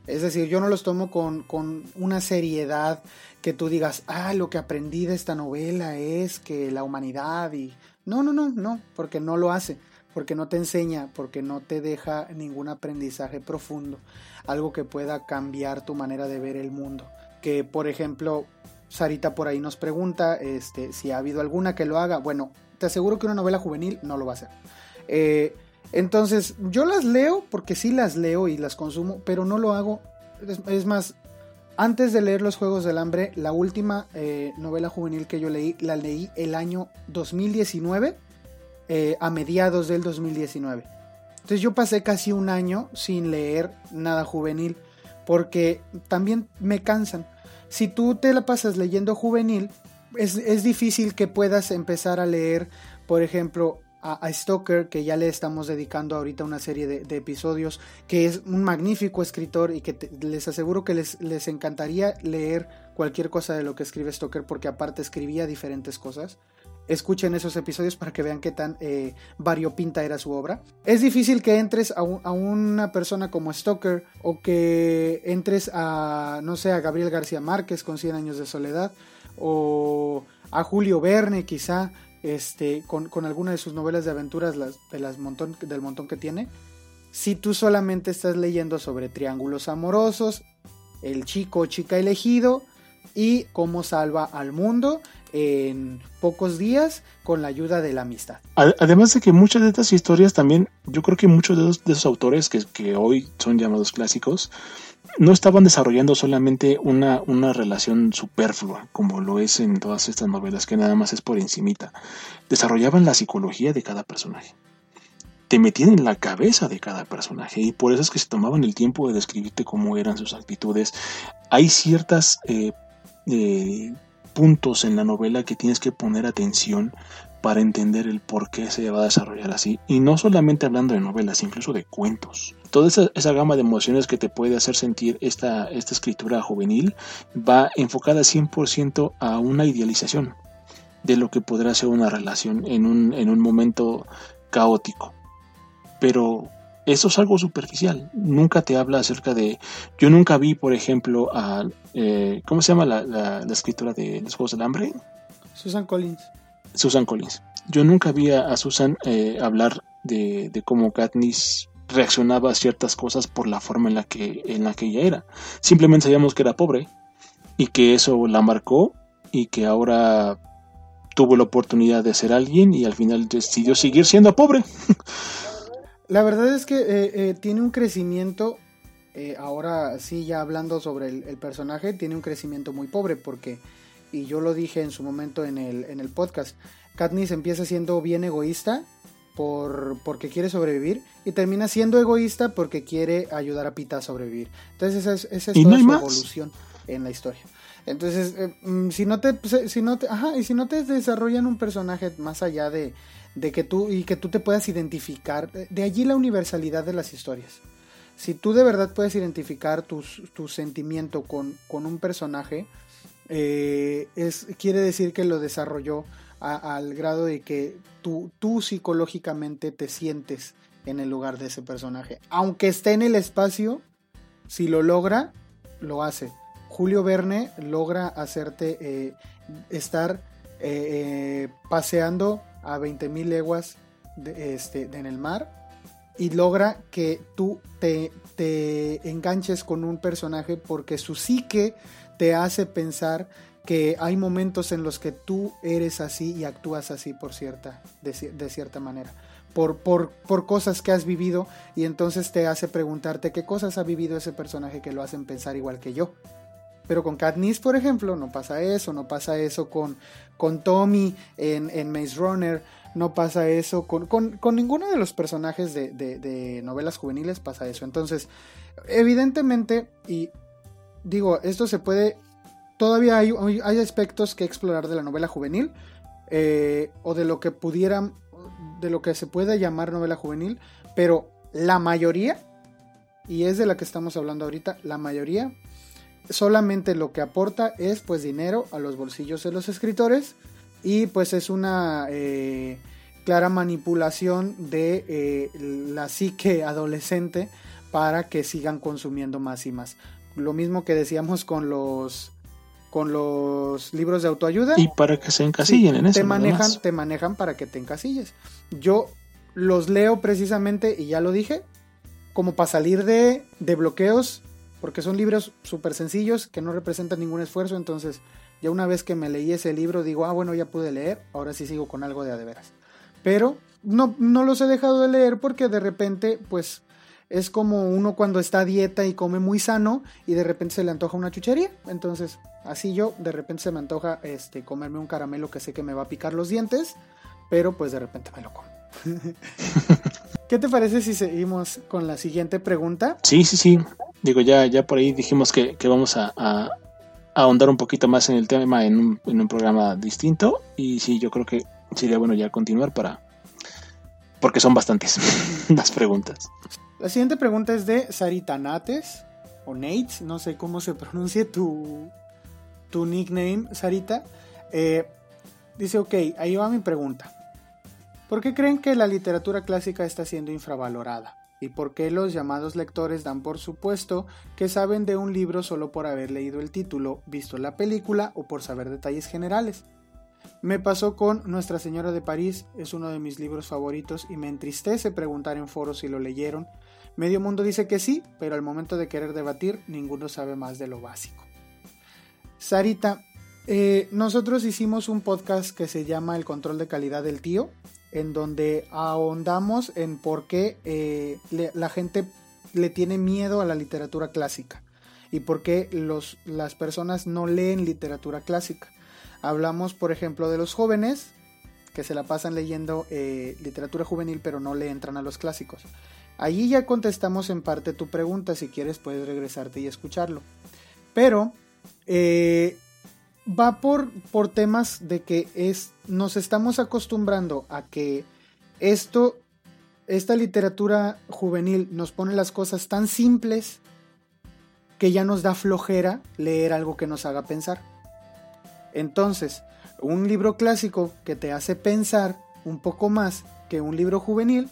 Es decir, yo no los tomo con, con una seriedad que tú digas, ah, lo que aprendí de esta novela es que la humanidad y... No, no, no, no, porque no lo hace, porque no te enseña, porque no te deja ningún aprendizaje profundo, algo que pueda cambiar tu manera de ver el mundo. Que, por ejemplo, Sarita por ahí nos pregunta este, si ha habido alguna que lo haga. Bueno, te aseguro que una novela juvenil no lo va a hacer. Eh, entonces, yo las leo porque sí las leo y las consumo, pero no lo hago. es más, antes de leer Los Juegos del Hambre, la última eh, novela juvenil que yo leí, la leí el año 2019, eh, a mediados del 2019. Entonces yo pasé casi un año sin leer nada juvenil, porque también me cansan. Si tú te la pasas leyendo juvenil, es, es difícil que puedas empezar a leer, por ejemplo, a, Stoker, que ya le estamos dedicando ahorita una serie de, episodios, que es un magnífico escritor y que les aseguro que les, les encantaría leer cualquier cosa de lo que escribe Stoker, porque aparte escribía diferentes cosas. Escuchen esos episodios para que vean qué tan eh, variopinta era su obra. Es difícil que entres a, una persona como Stoker o que entres a, no sé, a Gabriel García Márquez con 100 años de soledad o a Julio Verne quizá este, con, alguna de sus novelas de aventuras, de las del montón que tiene, si tú solamente estás leyendo sobre triángulos amorosos, el chico o chica elegido y cómo salva al mundo en pocos días con la ayuda de la amistad. Además de que muchas de estas historias también, yo creo que muchos de, esos, autores que hoy son llamados clásicos, no estaban desarrollando solamente una, una relación superflua, como lo es en todas estas novelas, que nada más es por encimita. Desarrollaban la psicología de cada personaje. Te metían en la cabeza de cada personaje y por eso es que se tomaban el tiempo de describirte cómo eran sus actitudes. Hay ciertas eh, eh, puntos en la novela que tienes que poner atención para entender el por qué se va a desarrollar así. Y no solamente hablando de novelas, incluso de cuentos. Toda esa, gama de emociones que te puede hacer sentir esta, esta escritura juvenil va enfocada 100% a una idealización de lo que podrá ser una relación en un, en un momento caótico. Pero eso es algo superficial. Nunca te habla acerca de... Yo nunca vi, por ejemplo, a... Eh, ¿Cómo se llama la, la, de Los Juegos del Hambre? Susan Collins. Susan Collins. Yo nunca vi a Susan eh, hablar de, cómo Katniss reaccionaba a ciertas cosas por la forma en la que en la que ella era. Simplemente sabíamos que era pobre y que eso la marcó y que ahora tuvo la oportunidad de ser alguien y al final decidió seguir siendo pobre. la verdad es que eh, eh, tiene un crecimiento, ahora sí ya hablando sobre el, personaje, tiene un crecimiento muy pobre porque y yo lo dije en su momento en el, en el podcast, Katniss empieza siendo bien egoísta por, porque quiere sobrevivir y termina siendo egoísta porque quiere ayudar a Pita a sobrevivir. Entonces esa es, esa es toda su evolución en la historia. Entonces, eh, mm, si no te, pues, si no te, ajá, y si no te desarrollan un personaje más allá de, de que tú y que tú te puedas identificar, de allí la universalidad de las historias. Si tú de verdad puedes identificar tu, tu sentimiento con, con un personaje, eh, es, quiere decir que lo desarrolló al grado de que tú, tú psicológicamente te sientes en el lugar de ese personaje. Aunque esté en el espacio, si lo logra, lo hace. Julio Verne logra hacerte eh, estar eh, paseando a 20.000 leguas este, en el mar y logra que tú te, te enganches con un personaje porque su psique te hace pensar que hay momentos en los que tú eres así y actúas así por cierta, de, cierta manera, por, por, por, cosas que has vivido y entonces te hace preguntarte qué cosas ha vivido ese personaje que lo hacen pensar igual que yo. Pero con Katniss, por ejemplo, no pasa eso, no pasa eso con, con Tommy en, en Maze Runner, no pasa eso con, con, con ninguno de los personajes de, de, de novelas juveniles, pasa eso. Entonces, evidentemente, y digo, esto se puede... Todavía hay, hay aspectos que explorar de la novela juvenil eh, o de lo que pudieran, de lo que se puede llamar novela juvenil, pero la mayoría, y es de la que estamos hablando ahorita, la mayoría solamente lo que aporta es pues dinero a los bolsillos de los escritores y pues es una eh, clara manipulación de eh, la psique adolescente para que sigan consumiendo más y más lo mismo que decíamos con los con los libros de autoayuda. Y para que se encasillen en eso. Te manejan, te manejan para que te encasilles. Yo los leo precisamente, y ya lo dije, como para salir de, de bloqueos, porque son libros súper sencillos que no representan ningún esfuerzo. Entonces, ya una vez que me leí ese libro, digo, ah, bueno, ya pude leer, ahora sí sigo con algo de adeveras. Pero no, no los he dejado de leer porque de repente, pues es como uno cuando está a dieta y come muy sano y de repente se le antoja una chuchería. Entonces, así yo, de repente se me antoja este, comerme un caramelo que sé que me va a picar los dientes, pero pues de repente me lo como. ¿Qué te parece si seguimos con la siguiente pregunta? Sí, sí, sí. digo, ya, ya por ahí dijimos que, vamos a, ahondar un poquito más en el tema en un, en un programa distinto. Y sí, yo creo que sería bueno ya continuar para... Porque son bastantes las preguntas. La siguiente pregunta es de Sarita Nates, o Nates, no sé cómo se pronuncia tu, tu nickname, Sarita. Eh, dice, ok, ahí va mi pregunta. ¿Por qué creen que la literatura clásica está siendo infravalorada? ¿Y por qué los llamados lectores dan por supuesto que saben de un libro solo por haber leído el título, visto la película o por saber detalles generales? Me pasó con Nuestra Señora de París, es uno de mis libros favoritos y me entristece preguntar en foros si lo leyeron. Medio mundo dice que sí, pero al momento de querer debatir, ninguno sabe más de lo básico. Sarita, eh, nosotros hicimos un podcast que se llama El control de calidad del tío, en donde ahondamos en por qué eh, la gente le tiene miedo a la literatura clásica y por qué los, las personas no leen literatura clásica. Hablamos, por ejemplo, de los jóvenes que se la pasan leyendo eh, literatura juvenil pero no le entran a los clásicos. Allí ya contestamos en parte tu pregunta, si quieres puedes regresarte y escucharlo. Pero eh, va por, por temas de que es, nos estamos acostumbrando a que esto, esta literatura juvenil nos pone las cosas tan simples que ya nos da flojera leer algo que nos haga pensar. Entonces, un libro clásico que te hace pensar un poco más que un libro juvenil,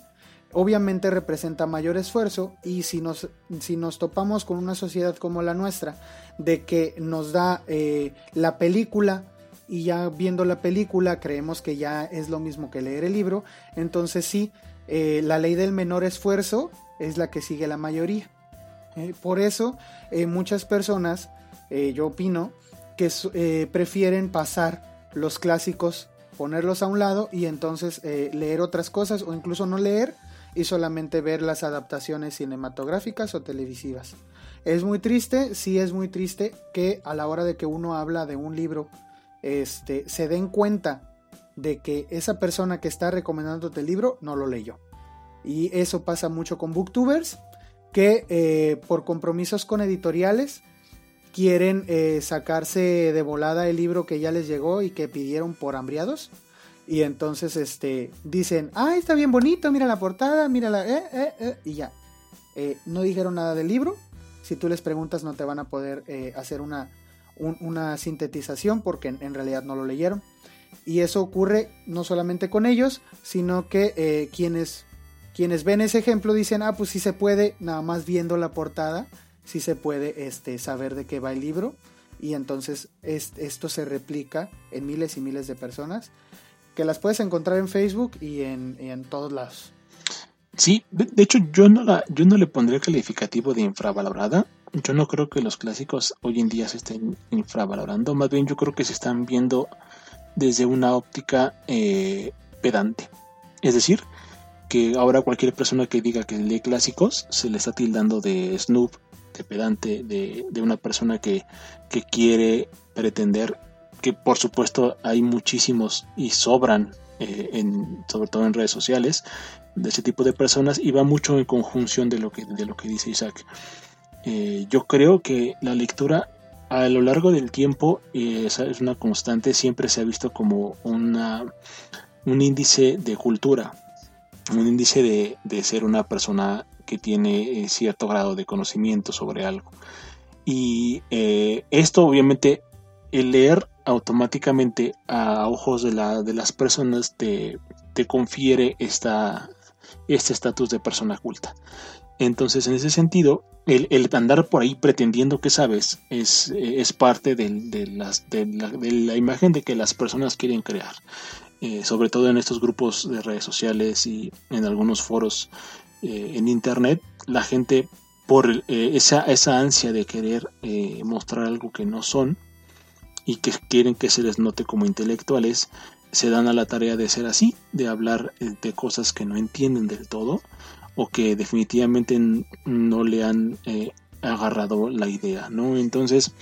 obviamente representa mayor esfuerzo y si nos, si nos topamos con una sociedad como la nuestra, de que nos da eh, la película y ya viendo la película creemos que ya es lo mismo que leer el libro, entonces sí, eh, la ley del menor esfuerzo es la que sigue la mayoría. Eh, por eso muchas personas, yo opino, que prefieren pasar los clásicos, ponerlos a un lado y entonces leer otras cosas o incluso no leer y solamente ver las adaptaciones cinematográficas o televisivas. Es muy triste, sí es muy triste que a la hora de que uno habla de un libro, este, se den cuenta de que esa persona que está recomendándote el libro no lo leyó. Y eso pasa mucho con booktubers que eh, por compromisos con editoriales quieren eh, sacarse de volada el libro que ya les llegó y que pidieron por hambriados y entonces este, dicen, ah, está bien bonito, mira la portada, mira la... Eh, eh, eh", y ya. no dijeron nada del libro. Si tú les preguntas no te van a poder hacer una, una sintetización porque en, realidad no lo leyeron. Y eso ocurre no solamente con ellos, sino que quienes, quienes ven ese ejemplo dicen, ah, pues sí se puede, nada más viendo la portada, sí se puede este, saber de qué va el libro. Y entonces esto se replica en miles y miles de personas que las puedes encontrar en Facebook y en, en todos lados. Sí, de, hecho yo no, la, yo no le pondría calificativo de infravalorada. Yo no creo que los clásicos hoy en día se estén infravalorando. Más bien yo creo que se están viendo desde una óptica eh, pedante. Es decir, que ahora cualquier persona que diga que lee clásicos se le está tildando de snoop, de pedante, de, de una persona que, que quiere pretender que por supuesto hay muchísimos y sobran, eh, en, sobre todo en redes sociales, de ese tipo de personas y va mucho en conjunción de lo que, de lo que dice Isaac. Eh, yo creo que la lectura a lo largo del tiempo eh, es una constante, siempre se ha visto como una, un índice de cultura, un índice de, de ser una persona que tiene cierto grado de conocimiento sobre algo. Y esto obviamente, el leer automáticamente a ojos de, la, de las personas te, te confiere esta, este estatus de persona culta. Entonces, en ese sentido, el, andar por ahí pretendiendo que sabes es, es parte de, las, de, la, imagen de que las personas quieren crear. Eh, sobre todo en estos grupos de redes sociales y en algunos foros eh, en internet, la gente por eh, esa, esa ansia de querer mostrar algo que no son, y que quieren que se les note como intelectuales, se dan a la tarea de ser así, de hablar eh, de cosas que no entienden del todo o que definitivamente no le han eh, agarrado la idea, ¿no? Entonces,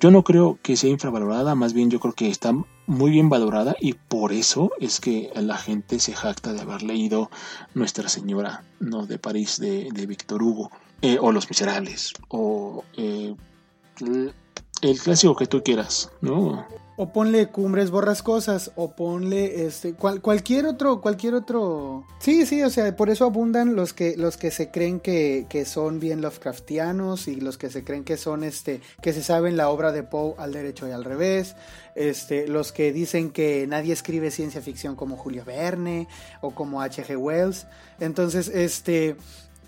Yo no creo que sea infravalorada, más bien yo creo que está muy bien valorada y por eso es que la gente se jacta de haber leído Nuestra Señora ¿no? de París de, de Víctor Hugo, eh, o Los Miserables, o el clásico que tú quieras, ¿no? O ponle cumbres borrascosas, o ponle este cual, cualquier otro, cualquier otro. Sí, sí, o sea, por eso abundan los que, los que se creen que, que son bien Lovecraftianos y los que se creen que son este, que se saben la obra de Poe al derecho y al revés. Este, los que dicen que nadie escribe ciencia ficción como Julio Verne o como H.G. Wells. Entonces, este,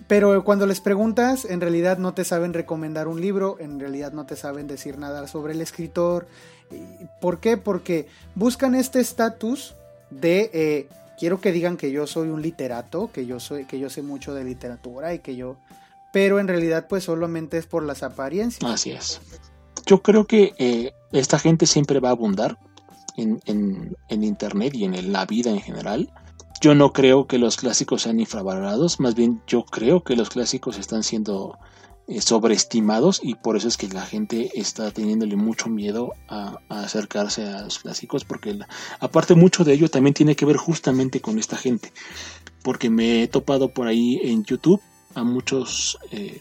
pero cuando les preguntas, en realidad no te saben recomendar un libro, en realidad no te saben decir nada sobre el escritor. ¿Por qué? Porque buscan este estatus de eh, quiero que digan que yo soy un literato, que yo soy, que yo sé mucho de literatura y que yo. Pero en realidad, pues solamente es por las apariencias. Así es. Yo creo que eh, esta gente siempre va a abundar en, en internet y en la vida en general yo no creo que los clásicos sean infravalorados, más bien yo creo que los clásicos están siendo eh, sobreestimados y por eso es que la gente está teniéndole mucho miedo a, acercarse a los clásicos porque aparte mucho de ello también tiene que ver justamente con esta gente porque me he topado por ahí en YouTube a muchos eh,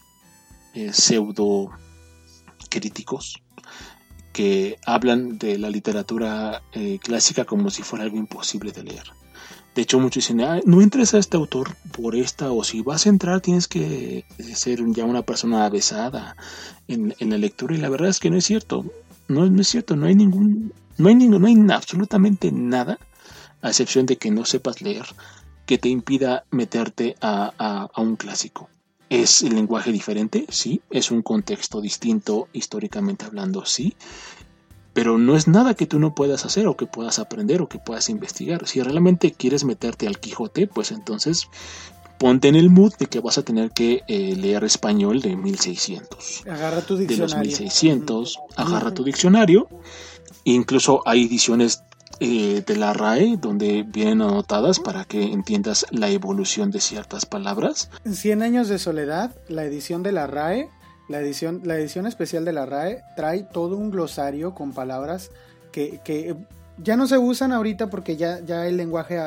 eh, pseudo críticos que hablan de la literatura clásica como si fuera algo imposible de leer de hecho, muchos dicen, ah, no entres a este autor por esta, o si vas a entrar tienes que ser ya una persona avesada en, la lectura. Y la verdad es que no es cierto. No, no es cierto, no hay ningún, no hay ningún, no hay absolutamente nada, a excepción de que no sepas leer, que te impida meterte a, a un clásico. ¿Es el lenguaje diferente? Sí. ¿Es un contexto distinto históricamente hablando? Sí pero no es nada que tú no puedas hacer o que puedas aprender o que puedas investigar. Si realmente quieres meterte al Quijote, pues entonces ponte en el mood de que vas a tener que eh, leer español de 1600. Agarra tu diccionario. De los 1600, agarra tu diccionario. Incluso hay ediciones eh, de la RAE donde vienen anotadas para que entiendas la evolución de ciertas palabras. En 100 años de soledad, la edición de la RAE la edición, la edición especial de la RAE trae todo un glosario con palabras que, ya no se usan ahorita porque ya, ya el lenguaje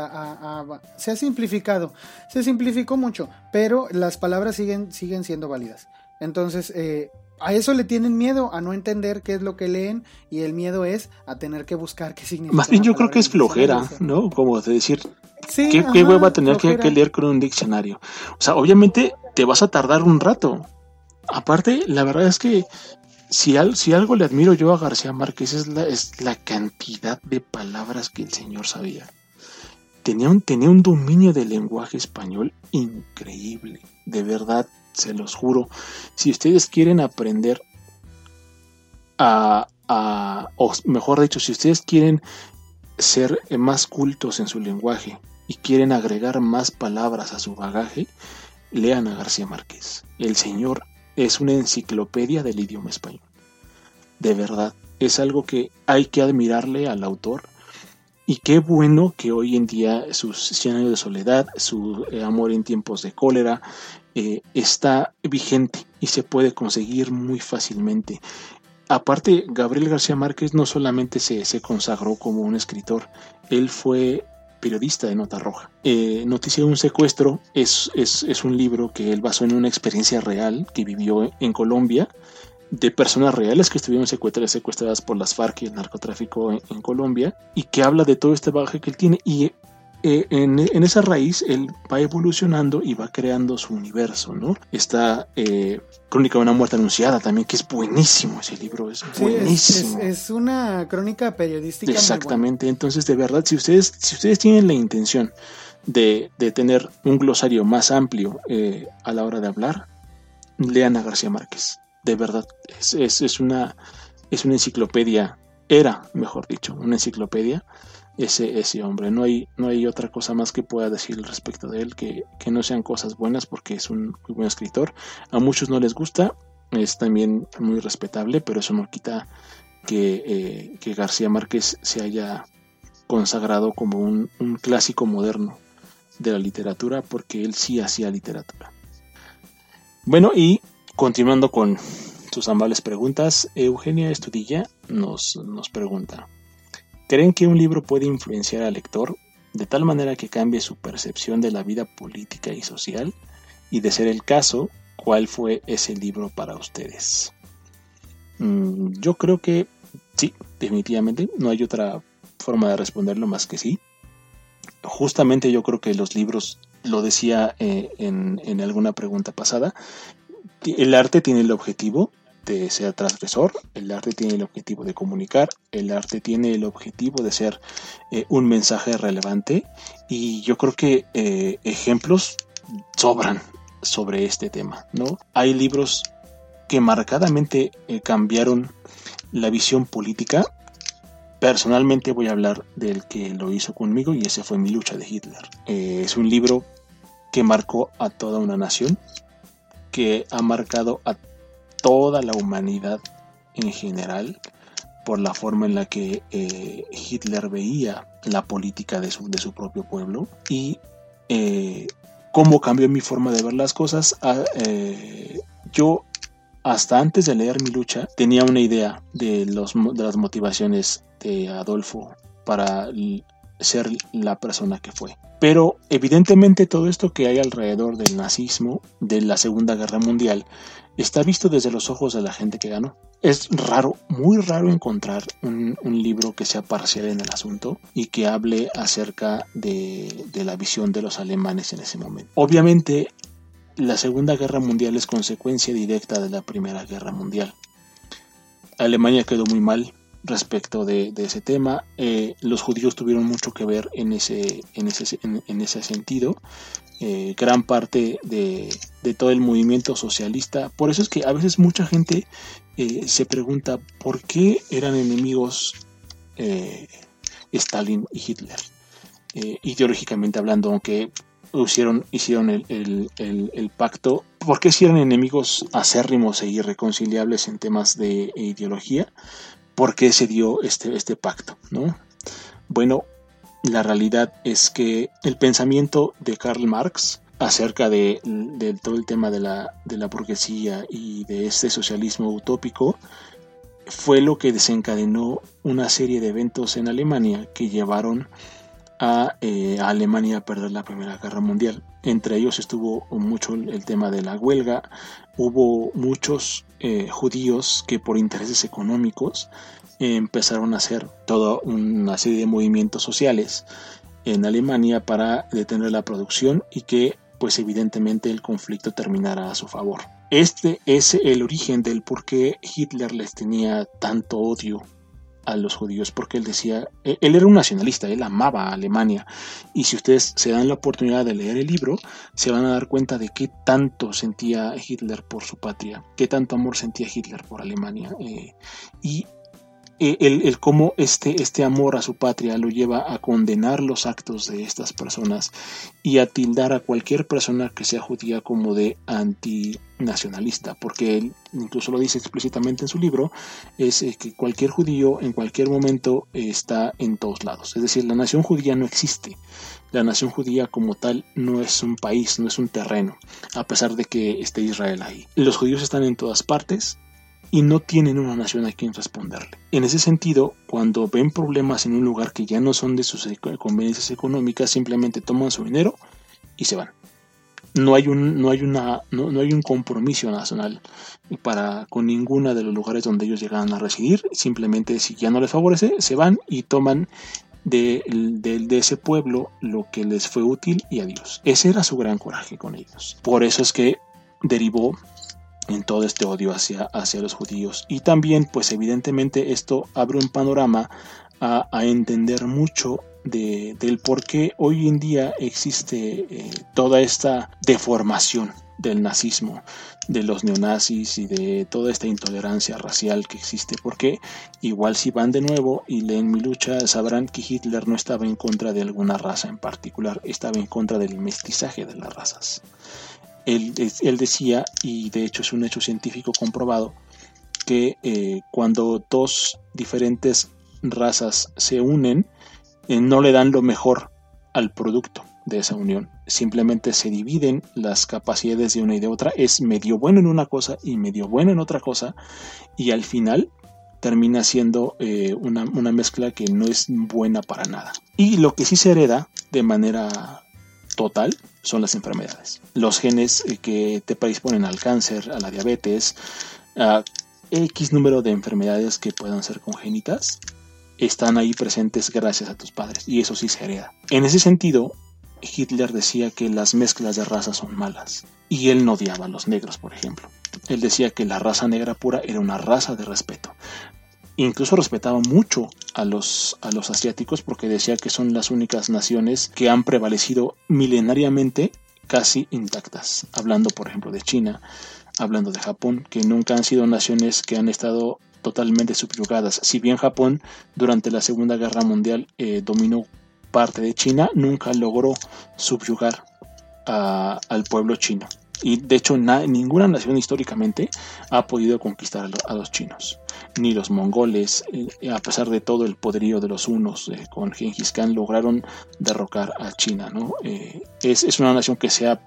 se ha simplificado. Se simplificó mucho, pero las palabras siguen, siguen siendo válidas. Entonces, eh, a eso le tienen miedo, a no entender qué es lo que leen, y el miedo es a tener que buscar qué significa. Más bien yo creo que es flojera, ¿no? Como de decir, ¿qué, qué hueva tener que, que, leer con un diccionario? O sea, obviamente te vas a tardar un rato, aparte, la verdad es que si, algo le admiro yo a García Márquez es la, cantidad de palabras que el señor sabía. Tenía un, dominio del lenguaje español increíble, de verdad, se los juro. Si ustedes quieren aprender a o mejor dicho, si ustedes quieren ser más cultos en su lenguaje y quieren agregar más palabras a su bagaje, lean a García Márquez. El señor es una enciclopedia del idioma español. De verdad, es algo que hay que admirarle al autor. Y qué bueno que hoy en día sus 100 años de soledad, su eh, amor en tiempos de cólera, eh, está vigente y se puede conseguir muy fácilmente. Aparte, Gabriel García Márquez no solamente se, se consagró como un escritor, él fue periodista de Nota Roja. Eh, Noticia de un secuestro es, es, un libro que él basó en una experiencia real que vivió en Colombia de personas reales que estuvieron secuestradas, secuestradas por las FARC y el narcotráfico en, en, Colombia y que habla de todo este bagaje que él tiene y eh, en, esa raíz él va evolucionando y va creando su universo, ¿no? Está eh, Crónica de una muerte anunciada también, que es buenísimo ese libro, es buenísimo. Es, una crónica periodística. Exactamente, entonces de verdad, si ustedes, si ustedes tienen la intención de, tener un glosario más amplio eh, a la hora de hablar, lean a García Márquez, de verdad, es, es, una, es una enciclopedia, era, mejor dicho, una enciclopedia ese, ese hombre. No hay, no hay otra cosa más que pueda decir respecto de él que, no sean cosas buenas porque es un buen escritor. A muchos no les gusta, es también muy respetable, pero eso no quita que, eh, que García Márquez se haya consagrado como un, un, clásico moderno de la literatura porque él sí hacía literatura. Bueno, y continuando con, sus amables preguntas. Eugenia Estudilla nos, nos pregunta, ¿creen que un libro puede influenciar al lector de tal manera que cambie su percepción de la vida política y social? Y de ser el caso, ¿cuál fue ese libro para ustedes? Mm, yo creo que sí, definitivamente, no hay otra forma de responderlo más que sí. Justamente yo creo que los libros, lo decía eh, en, en alguna pregunta pasada, el arte tiene el objetivo de ser transgresor, el arte tiene el objetivo de comunicar, el arte tiene el objetivo de ser eh, un mensaje relevante y yo creo que eh, ejemplos sobran sobre este tema, ¿no? Hay libros que marcadamente eh, cambiaron la visión política. Personalmente voy a hablar del que lo hizo conmigo y ese fue Mi lucha de Hitler. es un libro que marcó a toda una nación, que ha marcado a toda la humanidad en general por la forma en la que eh, Hitler veía la política de su, de su propio pueblo y eh, cómo cambió mi forma de ver las cosas. Ah, eh, yo hasta antes de leer mi lucha tenía una idea de, los, de las motivaciones de Adolfo para ser la persona que fue. Pero evidentemente todo esto que hay alrededor del nazismo, de la Segunda Guerra Mundial, está visto desde los ojos de la gente que ganó. Es raro, muy raro encontrar un, libro que sea parcial en el asunto y que hable acerca de, la visión de los alemanes en ese momento. Obviamente, la Segunda Guerra Mundial es consecuencia directa de la Primera Guerra Mundial. Alemania quedó muy mal respecto de, ese tema. Eh, los judíos tuvieron mucho que ver en ese, en ese, en, ese sentido. Eh, gran parte de, todo el movimiento socialista. Por eso es que a veces mucha gente eh, se pregunta por qué eran enemigos Stalin y Hitler. ideológicamente hablando, aunque hicieron, hicieron el, pacto, ¿por qué si eran enemigos acérrimos e irreconciliables en temas de ideología? por qué se dio este, este pacto, ¿no? Bueno, la realidad es que el pensamiento de Karl Marx acerca de, todo el tema de la, burguesía y de este socialismo utópico fue lo que desencadenó una serie de eventos en Alemania que llevaron eh, a, Alemania a perder la Primera Guerra Mundial. Entre ellos estuvo mucho el tema de la huelga, hubo muchos eh, judíos que por intereses económicos empezaron a hacer toda una serie de movimientos sociales en Alemania para detener la producción y que pues evidentemente el conflicto terminara a su favor. Este es el origen del por qué Hitler les tenía tanto odio a los judíos porque él decía, e, él era un nacionalista, él amaba a Alemania y si ustedes se dan la oportunidad de leer el libro, se van a dar cuenta de qué tanto sentía Hitler por su patria, qué tanto amor sentía Hitler por Alemania eh, y el, el, cómo este, este amor a su patria lo lleva a condenar los actos de estas personas y a tildar a cualquier persona que sea judía como de antinacionalista, porque él incluso lo dice explícitamente en su libro, es eh, que cualquier judío en cualquier momento está en todos lados. Es decir, la nación judía no existe. La nación judía como tal no es un país, no es un terreno, a pesar de que esté Israel ahí. Los judíos están en todas partes, y no tienen una nación a quien responderle. En ese sentido, cuando ven problemas en un lugar que ya no son de sus conveniencias económicas, simplemente toman su dinero y se van. No hay un, no hay una, no, hay un compromiso nacional para con ninguna de los lugares donde ellos llegan a residir. Simplemente si ya no les favorece, se van y toman de, de, ese pueblo lo que les fue útil y adiós. Ese era su gran coraje con ellos. Por eso es que derivó en todo este odio hacia, hacia los judíos. Y también, pues evidentemente esto abre un panorama a, entender mucho de, del por qué hoy en día existe eh, toda esta deformación del nazismo, de los neonazis y de toda esta intolerancia racial que existe, porque igual si van de nuevo y leen mi lucha sabrán que Hitler no estaba en contra de alguna raza en particular, estaba en contra del mestizaje de las razas él, decía, y de hecho es un hecho científico comprobado, que eh, cuando dos diferentes razas se unen, eh, no le dan lo mejor al producto. de esa unión. Simplemente se dividen las capacidades de una y de otra. Es medio bueno en una cosa y medio bueno en otra cosa. Y al final termina siendo eh, una, una, mezcla que no es buena para nada. Y lo que sí se hereda de manera total son las enfermedades. Los genes eh, que te predisponen al cáncer, a la diabetes, a X número de enfermedades que puedan ser congénitas, están ahí presentes gracias a tus padres. Y eso sí se hereda. En ese sentido, Hitler decía que las mezclas de razas son malas. Y él no odiaba a los negros, por ejemplo. Él decía que la raza negra pura era una raza de respeto. Incluso respetaba mucho a los, a los asiáticos porque decía que son las únicas naciones que han prevalecido milenariamente casi intactas. Hablando, por ejemplo, de China, hablando de Japón, que nunca han sido naciones que han estado totalmente subyugadas. Si bien Japón durante la Segunda Guerra Mundial eh, dominó parte de China, nunca logró subyugar al pueblo chino. Y de hecho ninguna nación históricamente ha podido conquistar a, los chinos. Ni los mongoles, eh, a pesar de todo el poderío de los unos eh, con Genghis Khan, lograron derrocar a China. ¿no? Eh, es, es, una nación que se ha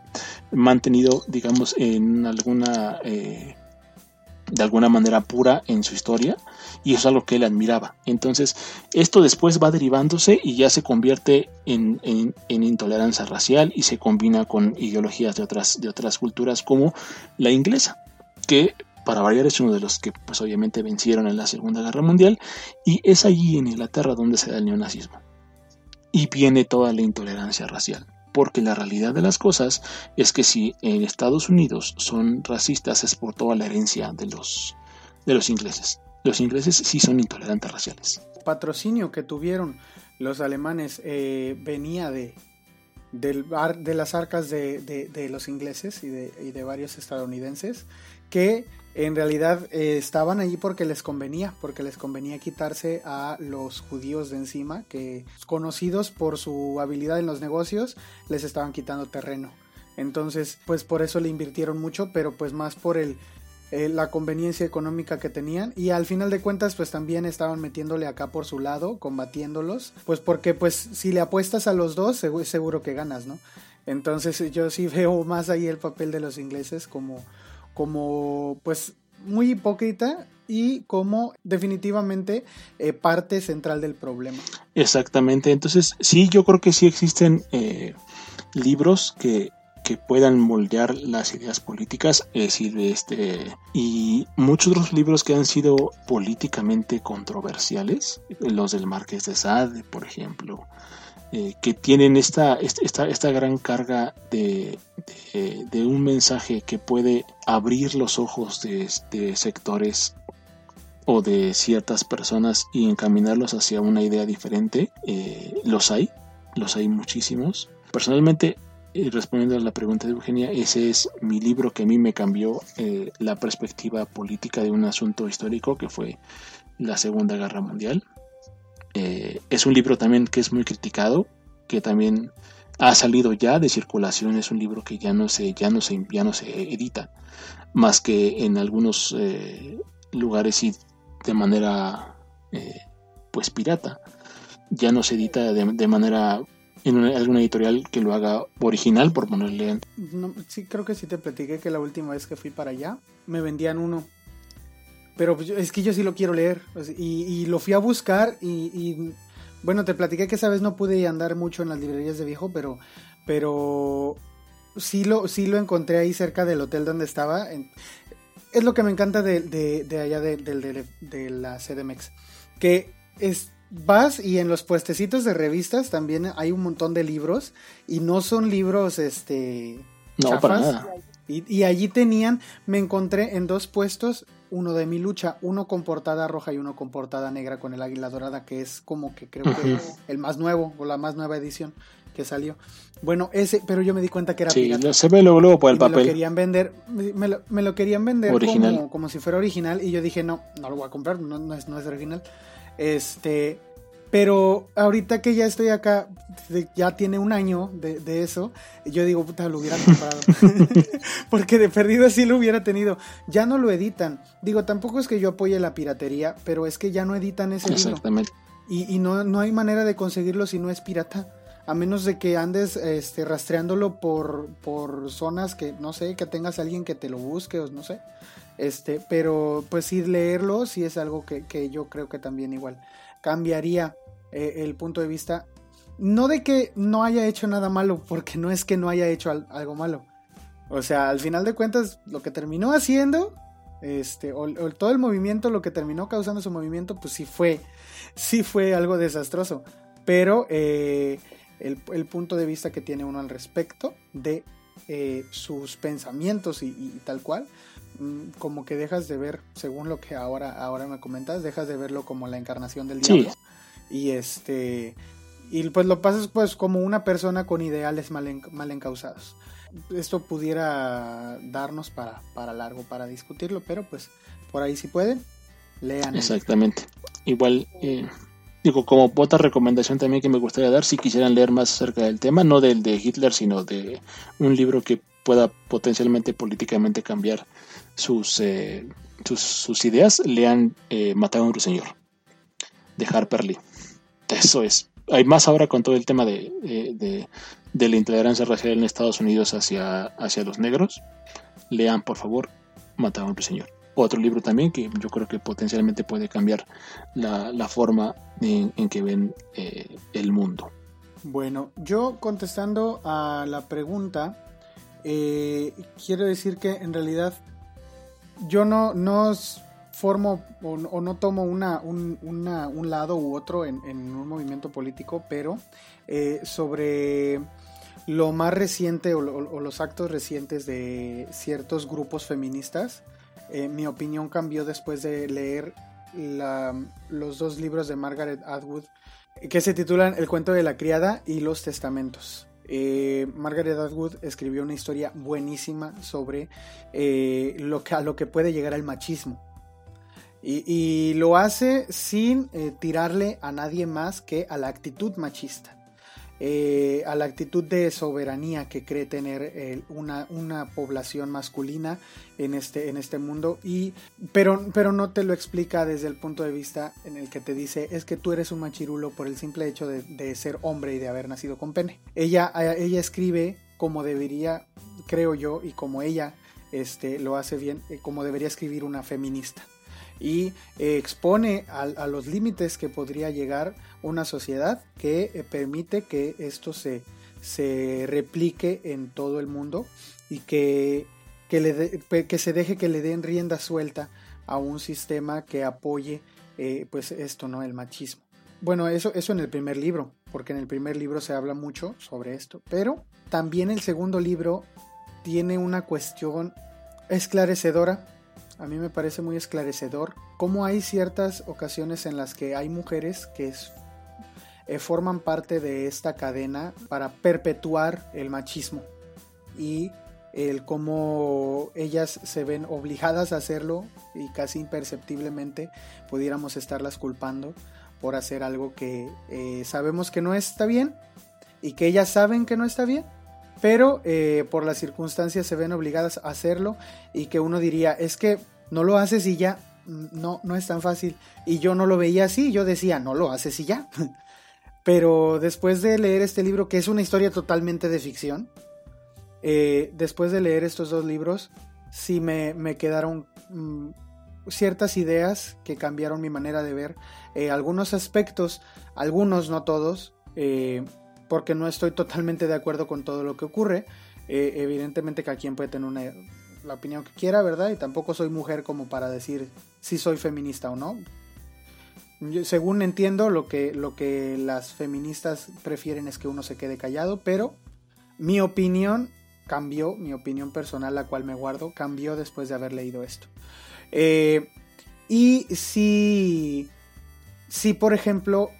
mantenido, digamos, en alguna de alguna manera pura en su historia y es algo que él admiraba. Entonces, esto después va derivándose y ya se convierte en, intolerancia racial y se combina con ideologías de otras, de otras culturas como la inglesa, que para variar es uno de los que pues obviamente vencieron en la Segunda Guerra Mundial y es allí en Inglaterra donde se da el neonazismo. Y viene toda la intolerancia racial porque la realidad de las cosas es que si en Estados Unidos son racistas es por toda la herencia de los, de los ingleses. Los ingleses sí son intolerantes raciales. patrocinio que tuvieron los alemanes eh, venía de, de las arcas de, de, los ingleses y de, y de varios estadounidenses que en realidad eh, estaban allí porque les convenía, porque les convenía quitarse a los judíos de encima, que conocidos por su habilidad en los negocios, les estaban quitando terreno. Entonces, pues por eso le invirtieron mucho, pero pues más por el, eh, la conveniencia económica que tenían y al final de cuentas pues también estaban metiéndole acá por su lado, combatiéndolos, pues porque pues si le apuestas a los dos seguro que ganas, ¿no? Entonces yo sí veo más ahí el papel de los ingleses como como pues muy hipócrita y como definitivamente eh, parte central del problema. Exactamente, entonces sí, yo creo que sí existen eh, libros que, que, puedan moldear las ideas políticas, es decir, este, y muchos otros libros que han sido políticamente controversiales, los del Marqués de Sade, por ejemplo, eh, que tienen esta, esta, esta gran carga de, de, un mensaje que puede abrir los ojos de, sectores o de ciertas personas y encaminarlos hacia una idea diferente, eh, los hay, los hay muchísimos. Personalmente, eh, respondiendo a la pregunta de Eugenia, ese es mi libro que a mí me cambió la perspectiva política de un asunto histórico que fue la Segunda Guerra Mundial. Eh, es un libro también que es muy criticado, que también ha salido ya de circulación, es un libro que ya no se, ya no se, ya no se edita, más que en algunos eh, lugares y de manera eh, pues pirata. Ya no se edita de, manera en alguna editorial que lo haga original, por ponerle. sí, creo que sí te platiqué que la última vez que fui para allá me vendían uno pero pues, es que yo sí lo quiero leer. Y, lo fui a buscar y, bueno, te platiqué que esa vez no pude andar mucho en las librerías de viejo, pero, pero sí, lo, sí lo encontré ahí cerca del hotel donde estaba. es lo que me encanta de, de, allá de, de, la CDMX. Que es, vas y en los puestecitos de revistas también hay un montón de libros y no son libros este no para nada y, y, allí tenían me encontré en dos puestos uno de mi lucha, uno con portada roja y uno con portada negra con el águila dorada, que es como que creo que el más nuevo o la más nueva edición que salió. Bueno, ese, pero yo me di cuenta que era sí, se ve luego, luego por el papel. Me lo querían vender, me lo, me lo querían vender como, como, si fuera original y yo dije, no, no lo voy a comprar, no, no, es, no es original. Este, pero ahorita que ya estoy acá, ya tiene un año de, eso, yo digo, puta, lo hubiera comprado. Porque de perdido así lo hubiera tenido. Ya no lo editan. Digo, tampoco es que yo apoye la piratería, pero es que ya no editan ese Exactamente. Y, y no, no hay manera de conseguirlo si no es pirata. A menos de que andes este, rastreándolo por, por zonas que, no sé, que tengas alguien que te lo busque o no sé. Este, pero pues sí, leerlo sí es algo que, yo creo que también igual cambiaría eh, el punto de vista. No de que no haya hecho nada malo, porque no es que no haya hecho algo malo. O sea, al final de cuentas, lo que terminó haciendo, este, o, todo el movimiento, lo que terminó causando su movimiento, pues sí fue, sí fue algo desastroso. Pero eh, el, punto de vista que tiene uno al respecto de eh, sus pensamientos y, tal cual, mm, como que dejas de ver, según lo que ahora, ahora me comentas, dejas de verlo como la encarnación del diablo. Y este y pues lo pasas pues como una persona con ideales mal, mal encausados. Esto pudiera darnos para, para largo para discutirlo, pero pues por ahí si pueden, lean. Exactamente. Igual eh, Digo, como otra recomendación también que me gustaría dar, si quisieran leer más acerca del tema, no del de Hitler, sino de un libro que pueda potencialmente políticamente cambiar sus, eh, sus, ideas, lean eh, Matar a un ruiseñor, de Harper Lee. Eso es. Hay más ahora con todo el tema de, de, de la intolerancia racial en Estados Unidos hacia, hacia los negros. Lean, por favor, Matar a un ruiseñor otro libro también que yo creo que potencialmente puede cambiar la, forma en, que ven eh, el mundo. Bueno, yo contestando a la pregunta, eh, quiero decir que en realidad yo no, no formo o, no tomo una, un, lado u otro en, un movimiento político, pero eh, sobre lo más reciente o, los actos recientes de ciertos grupos feministas, eh, mi opinión cambió después de leer los dos libros de Margaret Atwood que se titulan El cuento de la criada y Los testamentos. Eh, Margaret Atwood escribió una historia buenísima sobre eh, lo que, a lo que puede llegar el machismo. y lo hace sin tirarle a nadie más que a la actitud machista. Eh, a la actitud de soberanía que cree tener una, una, población masculina en este, en este mundo, y, pero, pero no te lo explica desde el punto de vista en el que te dice es que tú eres un machirulo por el simple hecho de, ser hombre y de haber nacido con pene. Ella, ella escribe como debería, creo yo, y como ella este, lo hace bien, eh, como debería escribir una feminista y expone a, los límites que podría llegar una sociedad que eh, permite que esto se, se replique en todo el mundo y que, que, le que se deje que le den rienda suelta a un sistema que apoye eh, pues esto, ¿no? El machismo. Bueno, eso, eso en el primer libro, porque en el primer libro se habla mucho sobre esto, pero también el segundo libro tiene una cuestión esclarecedora a mí me parece muy esclarecedor cómo hay ciertas ocasiones en las que hay mujeres que eh, forman parte de esta cadena para perpetuar el machismo y el cómo ellas se ven obligadas a hacerlo y casi imperceptiblemente pudiéramos estarlas culpando por hacer algo que eh, sabemos que no está bien y que ellas saben que no está bien pero eh, por las circunstancias se ven obligadas a hacerlo y que uno diría, es que no lo haces y ya, mm, no, no es tan fácil. Y yo no lo veía así, yo decía, no lo haces y ya. Pero después de leer este libro, que es una historia totalmente de ficción, eh, después de leer estos dos libros, sí me, quedaron mm, ciertas ideas que cambiaron mi manera de ver eh, algunos aspectos, algunos, no todos, porque no estoy totalmente de acuerdo con todo lo que ocurre. Eh, evidentemente que quien puede tener la opinión que quiera, ¿verdad? Y tampoco soy mujer como para decir si soy feminista o no. según entiendo, lo que, lo que las feministas prefieren es que uno se quede callado, pero mi opinión cambió, mi opinión personal, la cual me guardo, cambió después de haber leído esto. Eh, y si, si, por ejemplo,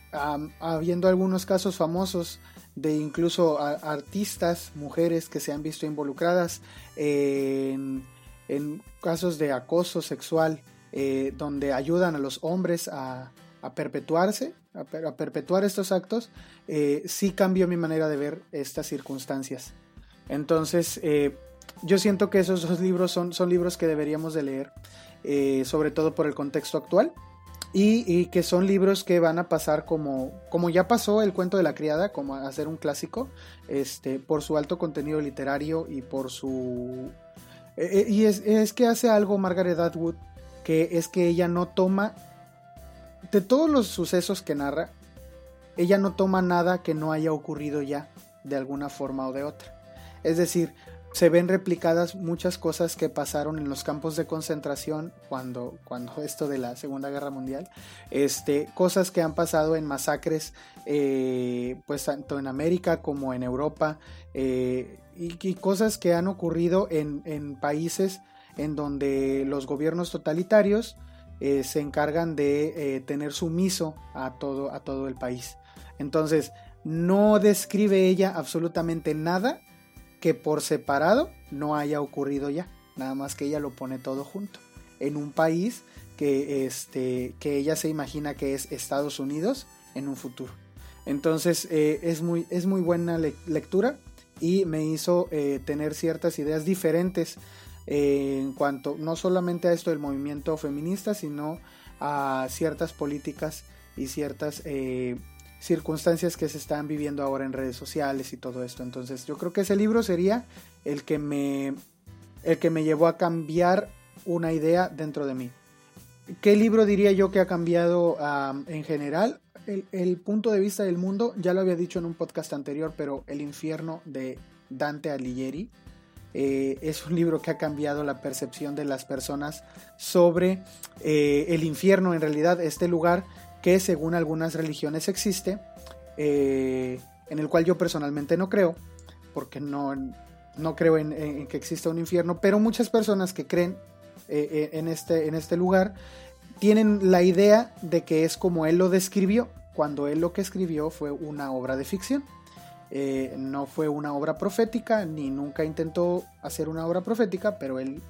habiendo algunos casos famosos de incluso artistas, mujeres que se han visto involucradas en, casos de acoso sexual, eh, donde ayudan a los hombres a, perpetuarse, a, perpetuar estos actos, eh, sí cambió mi manera de ver estas circunstancias. Entonces, eh, yo siento que esos dos libros son, son libros que deberíamos de leer, sobre todo por el contexto actual y, que son libros que van a pasar como, como ya pasó el cuento de la criada, como a ser un clásico, este, por su alto contenido literario y por su... Eh, eh, y es, es, que hace algo Margaret Atwood, que es que ella no toma, de todos los sucesos que narra, ella no toma nada que no haya ocurrido ya, de alguna forma o de otra. Es decir, se ven replicadas muchas cosas que pasaron en los campos de concentración cuando, cuando esto de la Segunda Guerra Mundial, este, cosas que han pasado en masacres, eh, pues tanto en América como en Europa, eh, y, cosas que han ocurrido en, países en donde los gobiernos totalitarios eh, se encargan de tener sumiso a todo, a todo el país. Entonces, no describe ella absolutamente nada que por separado no haya ocurrido ya, nada más que ella lo pone todo junto, en un país que, este, que ella se imagina que es Estados Unidos en un futuro. Entonces eh, es, muy, es muy buena lectura y me hizo eh, tener ciertas ideas diferentes eh, en cuanto no solamente a esto del movimiento feminista, sino a ciertas políticas y ciertas circunstancias que se están viviendo ahora en redes sociales y todo esto. Entonces yo creo que ese libro sería el que me, el que me llevó a cambiar una idea dentro de mí. ¿Qué libro diría yo que ha cambiado en general? El, punto de vista del mundo, ya lo había dicho en un podcast anterior, pero El infierno de Dante Alighieri eh, es un libro que ha cambiado la percepción de las personas sobre eh, el infierno, en realidad este lugar que según algunas religiones existe, eh, en el cual yo personalmente no creo, porque no, no creo en, que exista un infierno, pero muchas personas que creen eh, eh, en, este, en este lugar tienen la idea de que es como él lo describió, cuando él lo que escribió fue una obra de ficción. no fue una obra profética, ni nunca intentó hacer una obra profética, pero él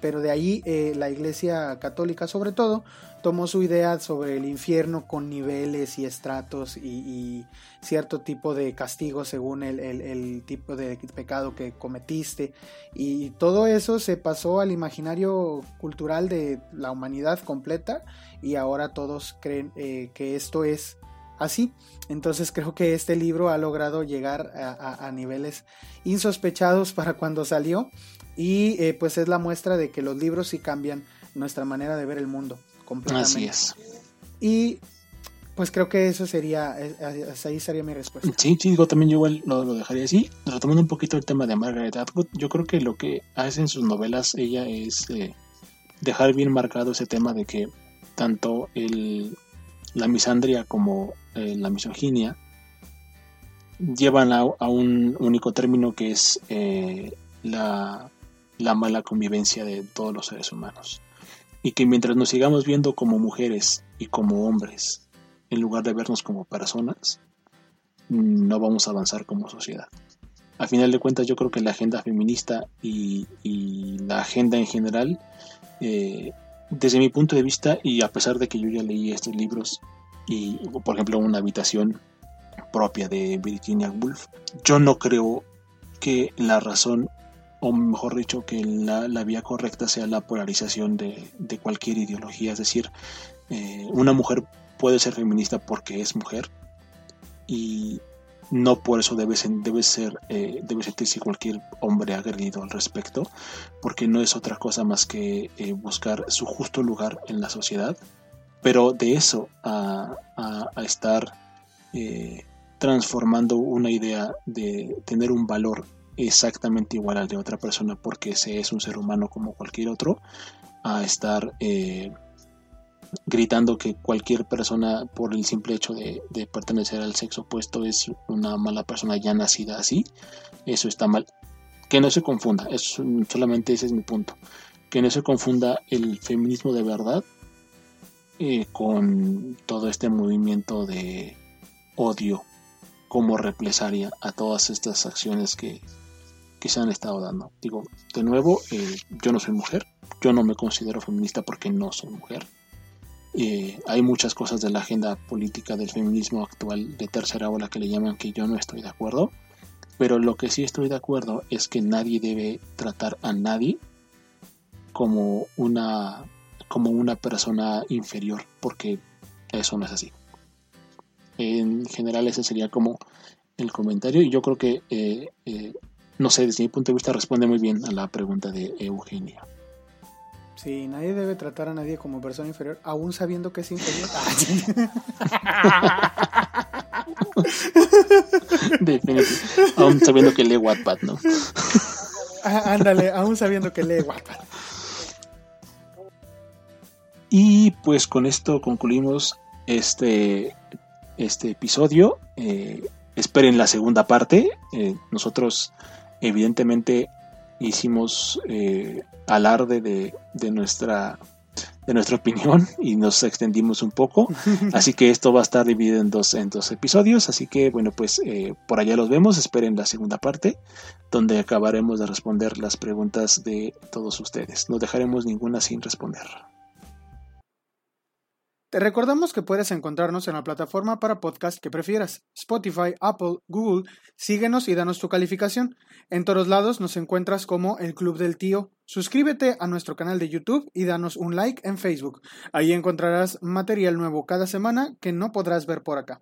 pero de ahí eh, la Iglesia Católica sobre todo tomó su idea sobre el infierno con niveles y estratos y, cierto tipo de castigo según el, tipo de pecado que cometiste y todo eso se pasó al imaginario cultural de la humanidad completa y ahora todos creen eh, que esto es así. Entonces creo que este libro ha logrado llegar a niveles insospechados para cuando salió y eh, pues es la muestra de que los libros sí cambian nuestra manera de ver el mundo completamente. Así es. Y pues creo que eso sería, eh, ahí sería mi respuesta. Sí, sí, digo, también yo igual lo, dejaría así. Retomando un poquito el tema de Margaret Atwood, yo creo que lo que hace en sus novelas ella es eh, dejar bien marcado ese tema de que tanto el, la misandria como la misoginia llevan a, un único término que es la la mala convivencia de todos los seres humanos. Y que mientras nos sigamos viendo como mujeres y como hombres, en lugar de vernos como personas, no vamos a avanzar como sociedad. A final de cuentas, yo creo que la agenda feminista y, la agenda en general, eh, desde mi punto de vista, y a pesar de que yo ya leí estos libros, y por ejemplo una habitación propia de Virginia Woolf, yo no creo que la razón o mejor dicho, que la, vía correcta sea la polarización de, cualquier ideología. Es decir, eh, una mujer puede ser feminista porque es mujer y no por eso debe, debe ser eh, debe sentirse cualquier hombre agredido al respecto porque no es otra cosa más que eh, buscar su justo lugar en la sociedad pero de eso a, a estar transformando una idea de tener un valor exactamente igual al de otra persona porque se es un ser humano como cualquier otro, a estar eh, gritando que cualquier persona por el simple hecho de, pertenecer al sexo opuesto es una mala persona ya nacida así, eso está mal. Que no se confunda, es, solamente ese es mi punto. Que no se confunda el feminismo de verdad eh, con todo este movimiento de odio como represalia a todas estas acciones que, se han estado dando. Digo, de nuevo, eh, yo no soy mujer, yo no me considero feminista porque no soy mujer. Eh, hay muchas cosas de la agenda política del feminismo actual de tercera ola que le llaman que yo no estoy de acuerdo, pero lo que sí estoy de acuerdo es que nadie debe tratar a nadie como una como una persona inferior, porque eso no es así. En general ese sería como el comentario y yo creo que, eh, no sé, desde mi punto de vista responde muy bien a la pregunta de Eugenia. Sí, nadie debe tratar a nadie como persona inferior, aún sabiendo que es inferior. Definitivamente. Aún sabiendo que lee Wattpad, ¿no? Ah, ándale, aún sabiendo que lee Wattpad. Y pues con esto concluimos este, este episodio. Eh, esperen la segunda parte. Eh, nosotros evidentemente hicimos eh, alarde de, de, nuestra de nuestra opinión y nos extendimos un poco. Así que esto va a estar dividido en dos, en dos episodios. Así que bueno, pues eh, por allá los vemos. Esperen la segunda parte, donde acabaremos de responder las preguntas de todos ustedes. No dejaremos ninguna sin responder. Te recordamos que puedes encontrarnos en la plataforma para podcast que prefieras, Spotify, Apple, Google. Síguenos y danos tu calificación. En todos lados nos encuentras como el Club del Tío. Suscríbete a nuestro canal de YouTube y danos un like en Facebook. Ahí encontrarás material nuevo cada semana que no podrás ver por acá.